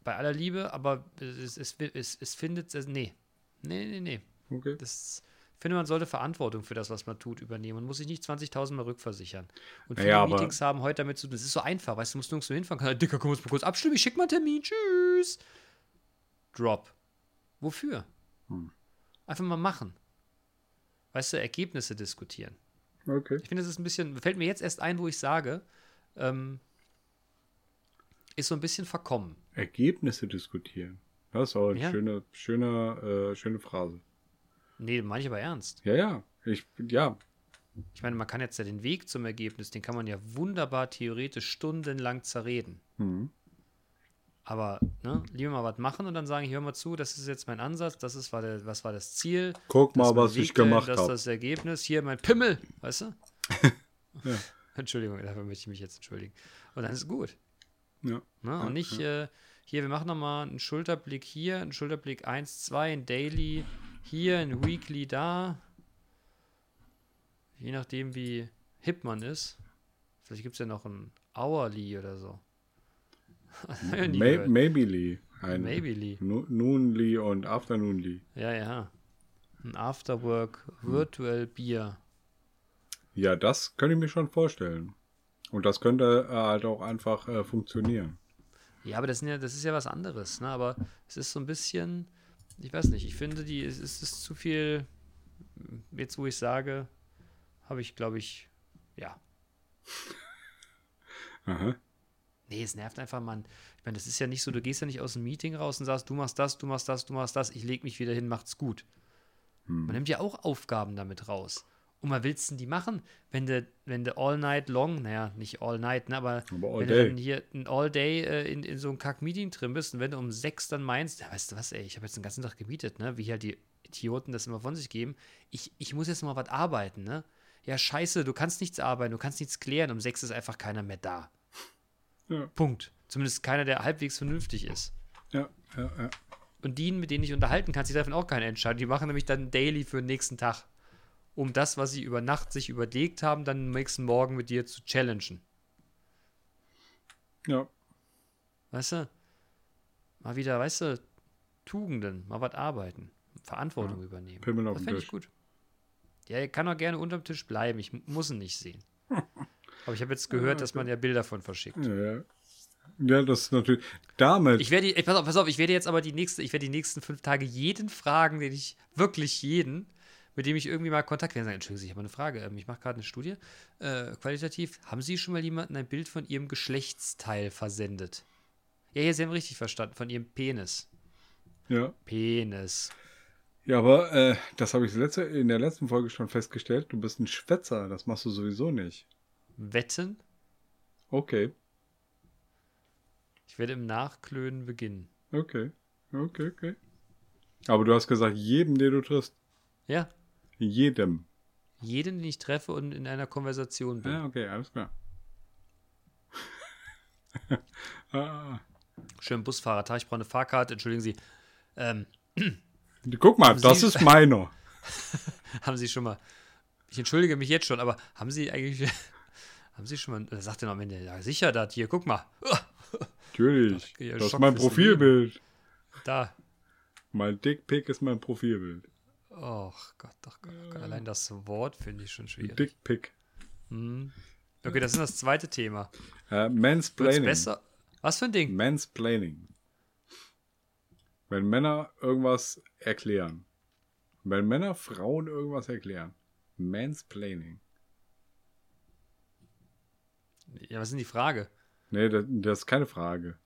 bei aller Liebe, aber es, es, es, es findet, nee, nee, nee, nee. Okay. Das finde, man sollte Verantwortung für das, was man tut, übernehmen. Man muss sich nicht 20.000 Mal rückversichern. Und Ja, viele aber- Meetings haben heute damit zu tun. Das ist so einfach, weißt du, du musst nirgends hinfahren. Kann, Dicker, komm, uns mal kurz abstimmen, ich schick mal einen Termin, tschüss. Drop. Wofür? Hm. Einfach mal machen. Weißt du, Ergebnisse diskutieren. Okay. Ich finde, das ist ein bisschen, fällt mir jetzt erst ein, wo ich sage, ähm, ist so ein bisschen verkommen. Ergebnisse diskutieren. Das ist auch eine Ja. schöne, schöne, äh, schöne Phrase. Nee, meine ich aber ernst. Ja, ja. Ich, ja. Ich meine, man kann jetzt ja den Weg zum Ergebnis, den kann man ja wunderbar theoretisch stundenlang zerreden. Hm. Aber ne, lieber mal was machen und dann sagen, hör mal zu, das ist jetzt mein Ansatz, das ist, war der, was war das Ziel. Guck mal, was ich Weg dahin, gemacht Das ist habe. das Ergebnis. Hier mein Pimmel, weißt du? Ja. Entschuldigung, dafür möchte ich mich jetzt entschuldigen. Und dann ist es gut. Ja. Ne? Ja, Und nicht, äh, hier, wir machen nochmal einen Schulterblick hier, einen Schulterblick 1, 2, ein Daily hier, ein Weekly da. Je nachdem, wie hip man ist. Vielleicht gibt es ja noch ein Hourly oder so. May, gehört. maybe Lee. Ein Maybe Lee. Nu- Noon Lee und Afternoon Lee. Ja, ja. Ein Afterwork Virtual Bier. Ja, das könnte ich mir schon vorstellen. Und das könnte äh, halt auch einfach äh, funktionieren. Ja, aber das, ja, das ist ja was anderes, ne? Aber es ist so ein bisschen, ich weiß nicht, ich finde, die, es, es ist zu viel, jetzt wo ich sage, habe ich, glaube ich, ja. Aha. Nee, es nervt einfach, Mann. Ich meine, das ist ja nicht so, du gehst ja nicht aus dem Meeting raus und sagst, du machst das, du machst das, du machst das, ich leg mich wieder hin, macht's gut. Hm. Man nimmt ja auch Aufgaben damit raus. Und mal willst du denn die machen, wenn du, wenn du all night long, naja, nicht all night, ne, aber, Aber wenn day. du dann hier ein all day äh, in, in so einem Kack-Meeting drin bist und wenn du um sechs dann meinst, ja, weißt du was, ey, ich habe jetzt den ganzen Tag gemietet, ne, wie halt die Idioten das immer von sich geben, ich, ich muss jetzt mal was arbeiten, ne. Ja, scheiße, du kannst nichts arbeiten, du kannst nichts klären, um sechs ist einfach keiner mehr da. Ja. Punkt. Zumindest keiner, der halbwegs vernünftig ist. Ja, ja, ja. Und die, mit denen ich unterhalten kann, die treffen auch keine Entscheidung. Die machen nämlich dann Daily für den nächsten Tag. Um das, was sie über Nacht sich überlegt haben, dann am nächsten Morgen mit dir zu challengen. Ja, Weißt du? Mal wieder, weißt du, Tugenden, mal was arbeiten, Verantwortung übernehmen. Pimmel auf das fände ich gut. Ja, er kann auch gerne unterm Tisch bleiben. Ich mu- muss ihn nicht sehen. Aber ich habe jetzt gehört, dass man ja Bilder von verschickt. ja, ja. Ja, das ist natürlich. Damit. Ich werde, pass auf, pass auf, ich werde jetzt aber die nächste, ich werde die nächsten fünf Tage jeden fragen, den ich, wirklich jeden, mit dem ich irgendwie mal Kontakt werde, sagen, Entschuldigung, Sie, ich habe eine Frage, ähm, ich mache gerade eine Studie, äh, qualitativ, haben Sie schon mal jemanden ein Bild von Ihrem Geschlechtsteil versendet? Ja, ja, Sie haben richtig verstanden, von Ihrem Penis. ja. Penis. Ja, aber äh, das habe ich letzte, in der letzten Folge schon festgestellt. Du bist ein Schwätzer. Das machst du sowieso nicht. Wetten? Okay. Ich werde im Nachklönen beginnen. Okay. Okay, okay. Aber du hast gesagt, jedem, den du triffst. Ja, Jedem. jeden, den ich treffe und in einer Konversation bin. Ja, okay, alles klar. ah, Schön Busfahrer, ich brauche eine Fahrkarte, entschuldigen Sie. Ähm, guck mal, das Sie- ist meiner. Haben Sie schon mal, ich entschuldige mich jetzt schon, aber haben Sie eigentlich, haben Sie schon mal, da sagt er noch am Ende, ja sicher, das hier, guck mal, Natürlich. Ja, Das ist mein Profilbild. da. Mein Dickpick ist mein Profilbild. Och Gott, ach Gott, ach Gott. allein das Wort finde ich schon schwierig. Dickpick. Hm. Okay, das ist das zweite Thema. Äh, Mansplaining. besser? Was für ein Ding? Mansplaining. Wenn Männer irgendwas erklären. Wenn Männer Frauen irgendwas erklären. Mansplaining. Ja, was ist denn die Frage? Nee, das, das ist keine Frage.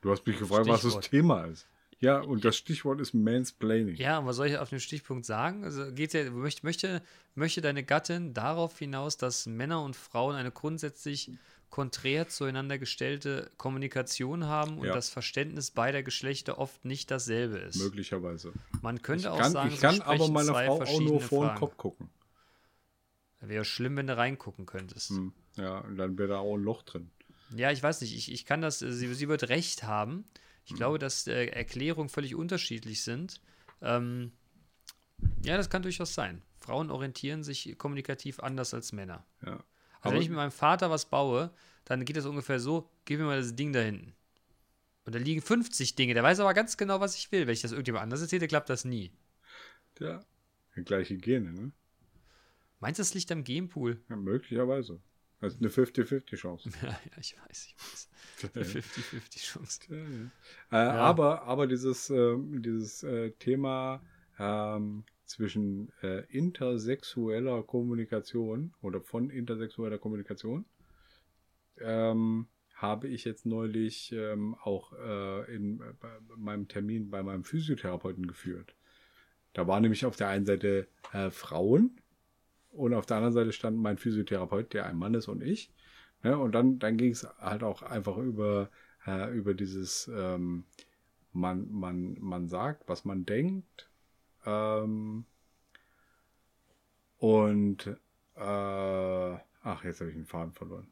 Du hast mich gefragt, was das Thema ist. Ja, und das Stichwort ist Mansplaining. Ja, und was soll ich auf den Stichpunkt sagen? Also geht ja, möchte, möchte, möchte deine Gattin darauf hinaus, dass Männer und Frauen eine grundsätzlich konträr zueinander gestellte Kommunikation haben und Ja. das Verständnis beider Geschlechter oft nicht dasselbe ist. Möglicherweise. Man Ich könnte auch kann, sagen, ich sie kann aber meiner Frau auch nur vor den. Kopf gucken. Wäre schlimm, wenn du reingucken könntest. Hm. Ja, und dann wäre da auch ein Loch drin. Ja, ich weiß nicht. Ich, ich kann das, sie, sie wird recht haben. Ich Mhm. glaube, dass äh, Erklärungen völlig unterschiedlich sind. Ähm, ja, das kann durchaus sein. Frauen orientieren sich kommunikativ anders als Männer. Ja. Also Aber- wenn ich mit meinem Vater was baue, dann geht das ungefähr so, gib mir mal das Ding da hinten. Und da liegen 50 Dinge. Der weiß aber ganz genau, was ich will. Wenn ich das irgendjemand anders erzähle, klappt das nie. Ja. Gleiche Gene, ne? Meinst du, das liegt am Genpool? Ja, möglicherweise. Das ist eine 50-50-Chance. Ja, ja, ich weiß, ich weiß. Eine 50-50-Chance. Äh, aber, aber dieses, ähm, dieses äh, Thema ähm, zwischen äh, intersexueller Kommunikation oder von intersexueller Kommunikation ähm, habe ich jetzt neulich ähm, auch äh, in äh, bei meinem Termin bei meinem Physiotherapeuten geführt. Da waren nämlich auf der einen Seite äh, Frauen und auf der anderen Seite stand mein Physiotherapeut, der ein Mann ist und ich. Ne? Und dann, dann ging es halt auch einfach über, äh, über dieses, ähm, man, man, man sagt, was man denkt. Ähm, und äh, ach, jetzt habe ich den Faden verloren.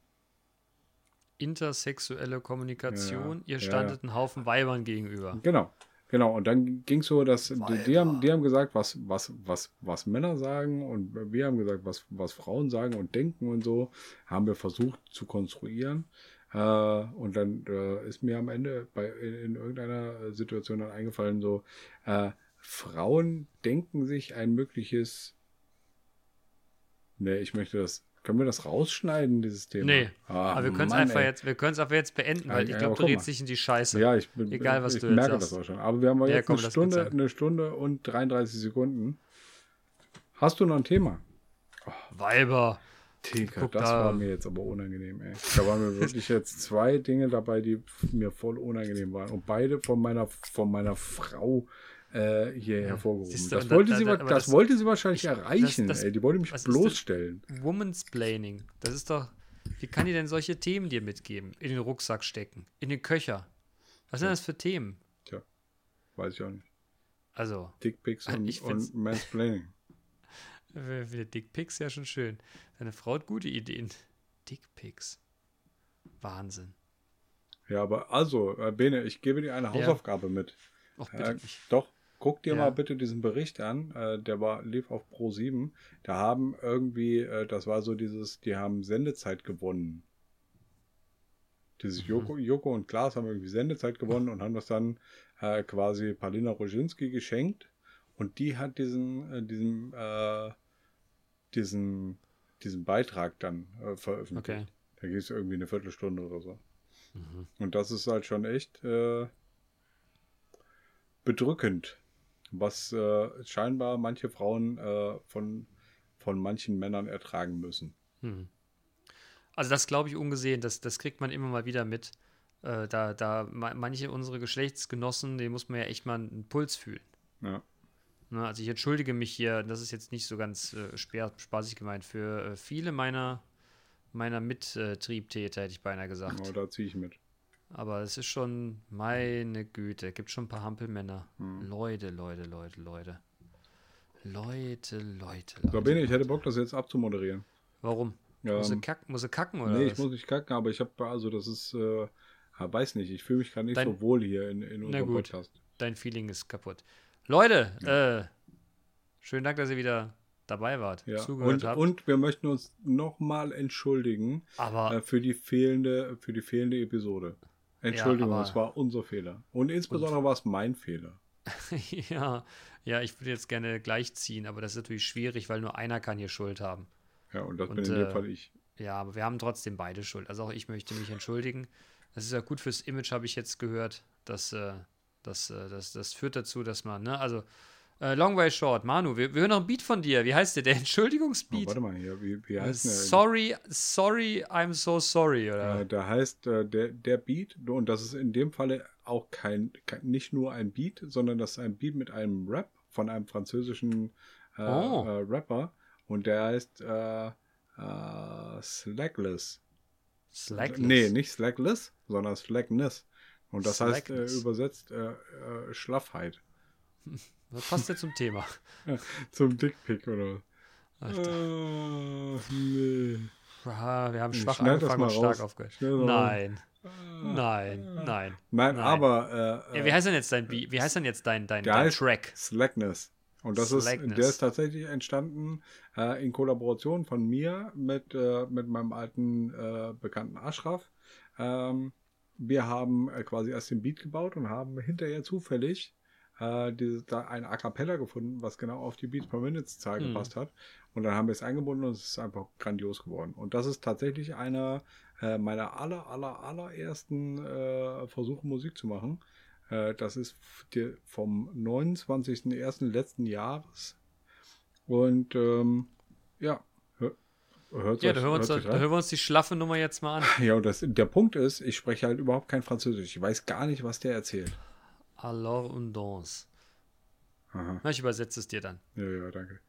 Intersexuelle Kommunikation. Ja, Ihr ja, standet einen Haufen Weibern gegenüber. Genau. Genau, und dann ging es so, dass die, die, haben, die haben gesagt, was, was, was, was Männer sagen und wir haben gesagt, was, was Frauen sagen und denken und so, haben wir versucht zu konstruieren. Äh, und dann äh, ist mir am Ende bei, in, in irgendeiner Situation dann eingefallen, so, äh, Frauen denken sich ein mögliches. Ne, ich möchte das. Können wir das rausschneiden, dieses Thema? Nee, Ah, aber wir können es einfach ey. jetzt, wir können es einfach jetzt beenden, weil Ja, ich glaube, du redest dich in die Scheiße. Ja, ich bin, Egal, was ich du jetzt merke sagst. das auch schon. Aber wir haben Ja, jetzt komm, eine, Stunde, eine Stunde und 33 Sekunden. Hast du noch ein Thema? Weiber. Tinker, Guck das da. war mir jetzt aber unangenehm, ey. Da waren mir wirklich jetzt zwei Dinge dabei, die mir voll unangenehm waren. Und beide von meiner, von meiner Frau äh, hier hervorgehoben. du, Das, wollte, da- sie, da- das, das- wollte sie wahrscheinlich ich- erreichen, das-. Die wollte mich bloßstellen. Womansplaining. Das ist doch. Wie kann die denn solche Themen dir mitgeben? In den Rucksack stecken? In den Köcher? Was sind das für Themen? Tja, weiß ich auch nicht. Also, Dickpics und, Ich und Mansplaining. äh, wieder Dickpics, ja schon schön. Deine Frau hat gute Ideen. Dickpics. Wahnsinn. Ja, aber also, äh, Bene, ich gebe dir eine Ja. Hausaufgabe mit. Och, bitte Äh, nicht. doch, guck dir Ja. mal bitte diesen Bericht an. Äh, der war, lief auf Pro 7. Da haben irgendwie, äh, das war so dieses, die haben Sendezeit gewonnen. Dieses Mhm. Joko, Joko und Klaas haben irgendwie Sendezeit gewonnen und haben das dann äh, quasi Palina Roginski geschenkt. Und die hat diesen, äh, diesen, äh, diesen, diesen Beitrag dann äh, veröffentlicht. Okay. Da geht es irgendwie eine Viertelstunde oder so. Mhm. Und das ist halt schon echt bedrückend, was äh, scheinbar manche Frauen äh, von, von manchen Männern ertragen müssen. Hm. Also das glaube ich ungesehen, das, das kriegt man immer mal wieder mit. Äh, da, da ma- manche unsere Geschlechtsgenossen, denen muss man ja echt mal einen Puls fühlen. Ja. Ne, also ich entschuldige mich hier, das ist jetzt nicht so ganz äh, spa- spaßig gemeint, für äh, viele meiner, meiner Mittriebtäter, hätte ich beinahe gesagt. Aber da ziehe ich mit. Aber es ist schon, meine Güte, gibt schon ein paar Hampelmänner. Hm. Leute, Leute, Leute, Leute. Leute, Leute, Leute. Bene, ich hätte Bock, das jetzt abzumoderieren. Warum? Muss, sie Ähm, kacken, muss kacken oder nee, was? ich muss nicht kacken, aber ich habe, also das ist, äh, ja, weiß nicht, ich fühle mich gerade nicht Dein- so wohl hier in, in unserem gut. Podcast. Dein Feeling ist kaputt. Leute, äh, schönen Dank, dass ihr wieder dabei wart, Ja. zugehört Und, habt. und wir möchten uns nochmal entschuldigen aber äh, für die fehlende, für die fehlende Episode. Entschuldigung, aber- es war unser Fehler. Und insbesondere war es mein Fehler. ja, ja, ich würde jetzt gerne gleichziehen, aber das ist natürlich schwierig, weil nur einer kann hier Schuld haben. Ja, und das Und, bin in dem äh, Fall ich. Ja, aber wir haben trotzdem beide Schuld. Also auch ich möchte mich entschuldigen. Das ist ja gut fürs Image, habe ich jetzt gehört. Das, äh, das, äh, das, das führt dazu, dass man, ne, also äh, Long Way Short, Manu, wir, wir hören noch ein Beat von dir. Wie heißt der? Der Oh, Entschuldigungsbeat. warte mal hier, wie, wie heißt der? sorry, sorry, I'm so sorry, oder? Äh, da heißt äh, der, der Beat, und das ist in dem Falle auch kein, kein, nicht nur ein Beat, sondern das ist ein Beat mit einem Rap von einem französischen äh, Oh. äh, Rapper. Und der heißt äh, Slackless. Slackless. Nee, nicht Slackless, sondern Slackness. Und das heißt Slackness. übersetzt äh, äh, Schlaffheit. Das passt ja zum Thema. Zum Dickpick oder Alter. Äh, nee. Ah, wir haben schwach Schneid angefangen und stark raus. aufgehört. Schnell mal Nein, nein, nein. Nein, Nein. aber äh, Ja, wie heißt denn jetzt dein Beat? Wie heißt denn jetzt dein, dein, dein Track? Slackness. Und das Slackness. ist, der ist tatsächlich entstanden äh, in Kollaboration von mir mit, äh, mit meinem alten äh, Bekannten Ashraf. Ähm, wir haben äh, quasi erst den Beat gebaut und haben hinterher zufällig äh, äh, diese, da ein A Cappella gefunden, was genau auf die Beats per Minutes Zahl Hm. gepasst hat. Und dann haben wir es eingebunden und es ist einfach grandios geworden. Und das ist tatsächlich einer äh, meiner aller, aller, allerersten äh, Versuche, Musik zu machen. Äh, das ist vom 29.01. letzten Jahres. Und ähm, ja, hör, hört Ja, euch- da hören, wir uns, hört da, euch hören wir uns die schlaffe Nummer jetzt mal an. Ja, und das, der Punkt ist, ich spreche halt überhaupt kein Französisch. Ich weiß gar nicht, was der erzählt. Alors und danse. Aha. Na, ich übersetze es dir dann. Ja, ja, danke.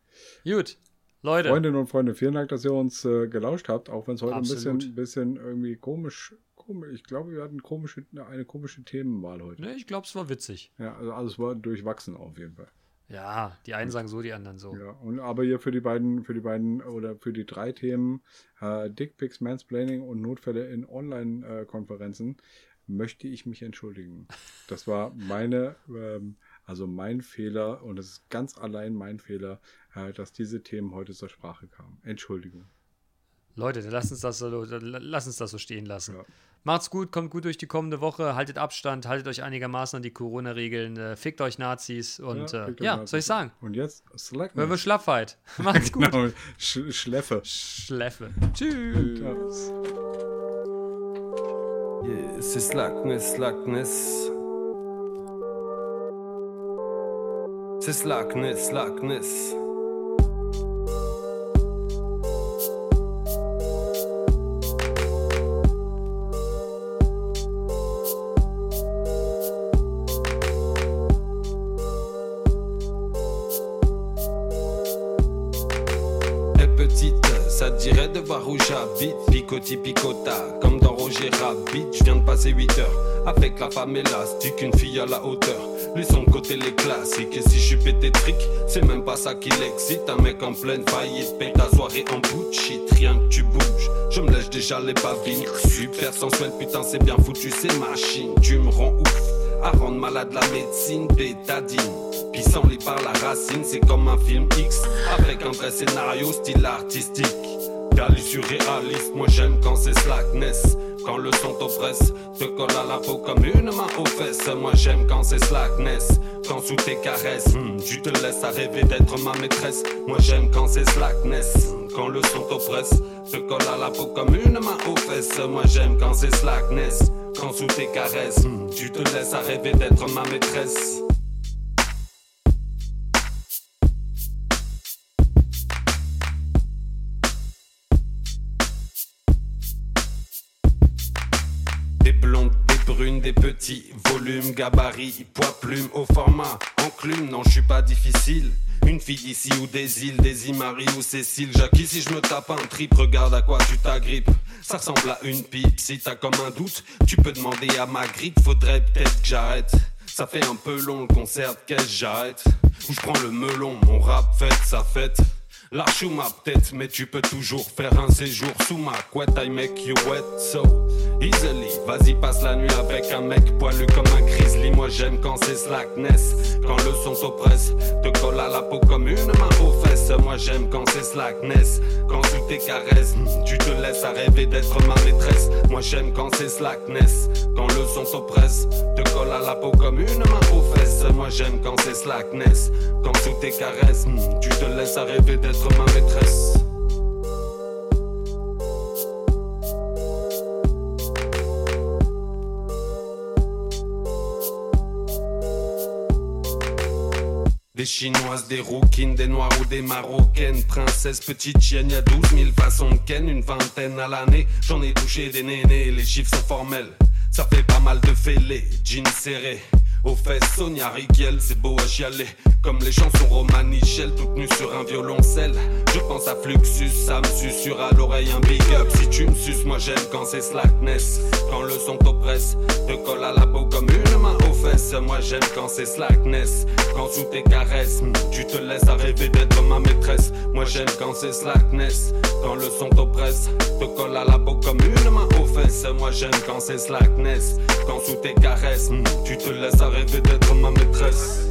Gut, Leute. Freundinnen und Freunde, vielen Dank, dass ihr uns äh, gelauscht habt, auch wenn es heute ein Absolut. bisschen, bisschen irgendwie komisch, komisch. Ich glaube, wir hatten komische, eine komische Themenwahl heute. Ne, ich glaube, es war witzig. Ja, also alles war durchwachsen auf jeden Fall. Ja, die einen sagen so, die anderen so. Ja, und aber hier für die beiden, für die beiden oder für die drei Themen äh, Dickpics, Mansplaining und Notfälle in Online-Konferenzen möchte ich mich entschuldigen. Das war meine, ähm, also mein Fehler und es ist ganz allein mein Fehler, äh, dass diese Themen heute zur Sprache kamen. Entschuldigung. Leute, lasst uns das so, lass uns das so stehen lassen. Ja. Macht's gut, kommt gut durch die kommende Woche, haltet Abstand, haltet euch einigermaßen an die Corona-Regeln, äh, fickt euch Nazis und ja, äh, ja Nazis. soll ich sagen? Und jetzt Slack. Wenn wir Schlappheit. Macht's gut. Genau, Sch Schläffe. Schläffe. Tschüss. Yeah, c'est slackness, slackness. C'est slackness, slackness. est voir où j'habite. Picoti picota, comme dans Roger Rabbit. Je viens de passer 8 heures avec la femme élastique, une fille à la hauteur. Laissons de côté les classiques. Et si je suis pététrique, c'est même pas ça qui l'excite. Un mec en pleine faillite, paye ta soirée en bout de shit. Rien que tu bouges, je me lèche déjà les babines. Super sensuel, putain, c'est bien foutu, c'est machine. Tu me rends ouf à rendre malade la médecine sans lit par la racine, c'est comme un film X avec un vrai scénario, style artistique. Cali surréaliste, moi j'aime quand c'est slackness. Quand le son t'oppresse, te colle à la peau comme une main aux fesses. Moi j'aime quand c'est slackness. Quand sous tes caresses, hmm, tu te laisses à rêver d'être ma maîtresse. Moi j'aime quand c'est slackness. Quand le son t'oppresse, te colle à la peau comme une main aux fesses. Moi j'aime quand c'est slackness. Quand sous tes caresses, hmm, tu te laisses à rêver d'être ma maîtresse. Des petits volumes, gabarit, poids, plume, au format, enclume, non, je suis pas difficile. Une fille d'ici ou des îles, des Marie ou Cécile. Jackie, si je me tape un trip, regarde à quoi tu t'agrippes. Ça ressemble à une pipe, si t'as comme un doute, tu peux demander à ma grippe, faudrait peut-être que j'arrête. Ça fait un peu long le concert, qu'est-ce que j'arrête? Ou je prends le melon, mon rap fête, sa fête. Lâche ma tête, mais tu peux toujours faire un séjour sous ma couette. I make you wet so easily. Vas-y, passe la nuit avec un mec poilu comme un grizzly. Moi j'aime quand c'est slackness. Quand le son t'oppresse, te colle à la peau comme une main aux fesses. Moi j'aime quand c'est slackness. Quand sous tes caresses, tu te laisses à rêver d'être ma maîtresse. Moi j'aime quand c'est slackness. Quand le son t'oppresse, te colle à la peau comme une main aux fesses. Moi j'aime quand c'est slackness. Quand sous tes caresses, tu te laisses à rêver d'être ma maîtresse. Des chinoises, des rouquines, des noirs ou des marocaines. Princesse, petite chienne, y a 12 000 façons de ken. Une vingtaine à l'année, j'en ai touché des nénés. Les chiffres sont formels, ça fait pas mal de fêlés Jeans serrés, aux fesses Sonia Riquel C'est beau à chialer, comme les chansons romanichelles Toutes nues sur un violoncelle. Je pense à Fluxus, ça me susurre à l'oreille un big up. Si tu me suces, moi j'aime quand c'est slackness. Quand le son t'oppresse, te colle à la peau comme une Moi j'aime quand c'est slackness. Quand sous tes caresses, tu te laisses à rêver d'être ma maîtresse. Moi j'aime quand c'est slackness Quand le son t'oppresse, te colle à la peau comme une main aux fesses. Moi j'aime quand c'est slackness. Quand sous tes caresses, tu te laisses à rêver d'être ma maîtresse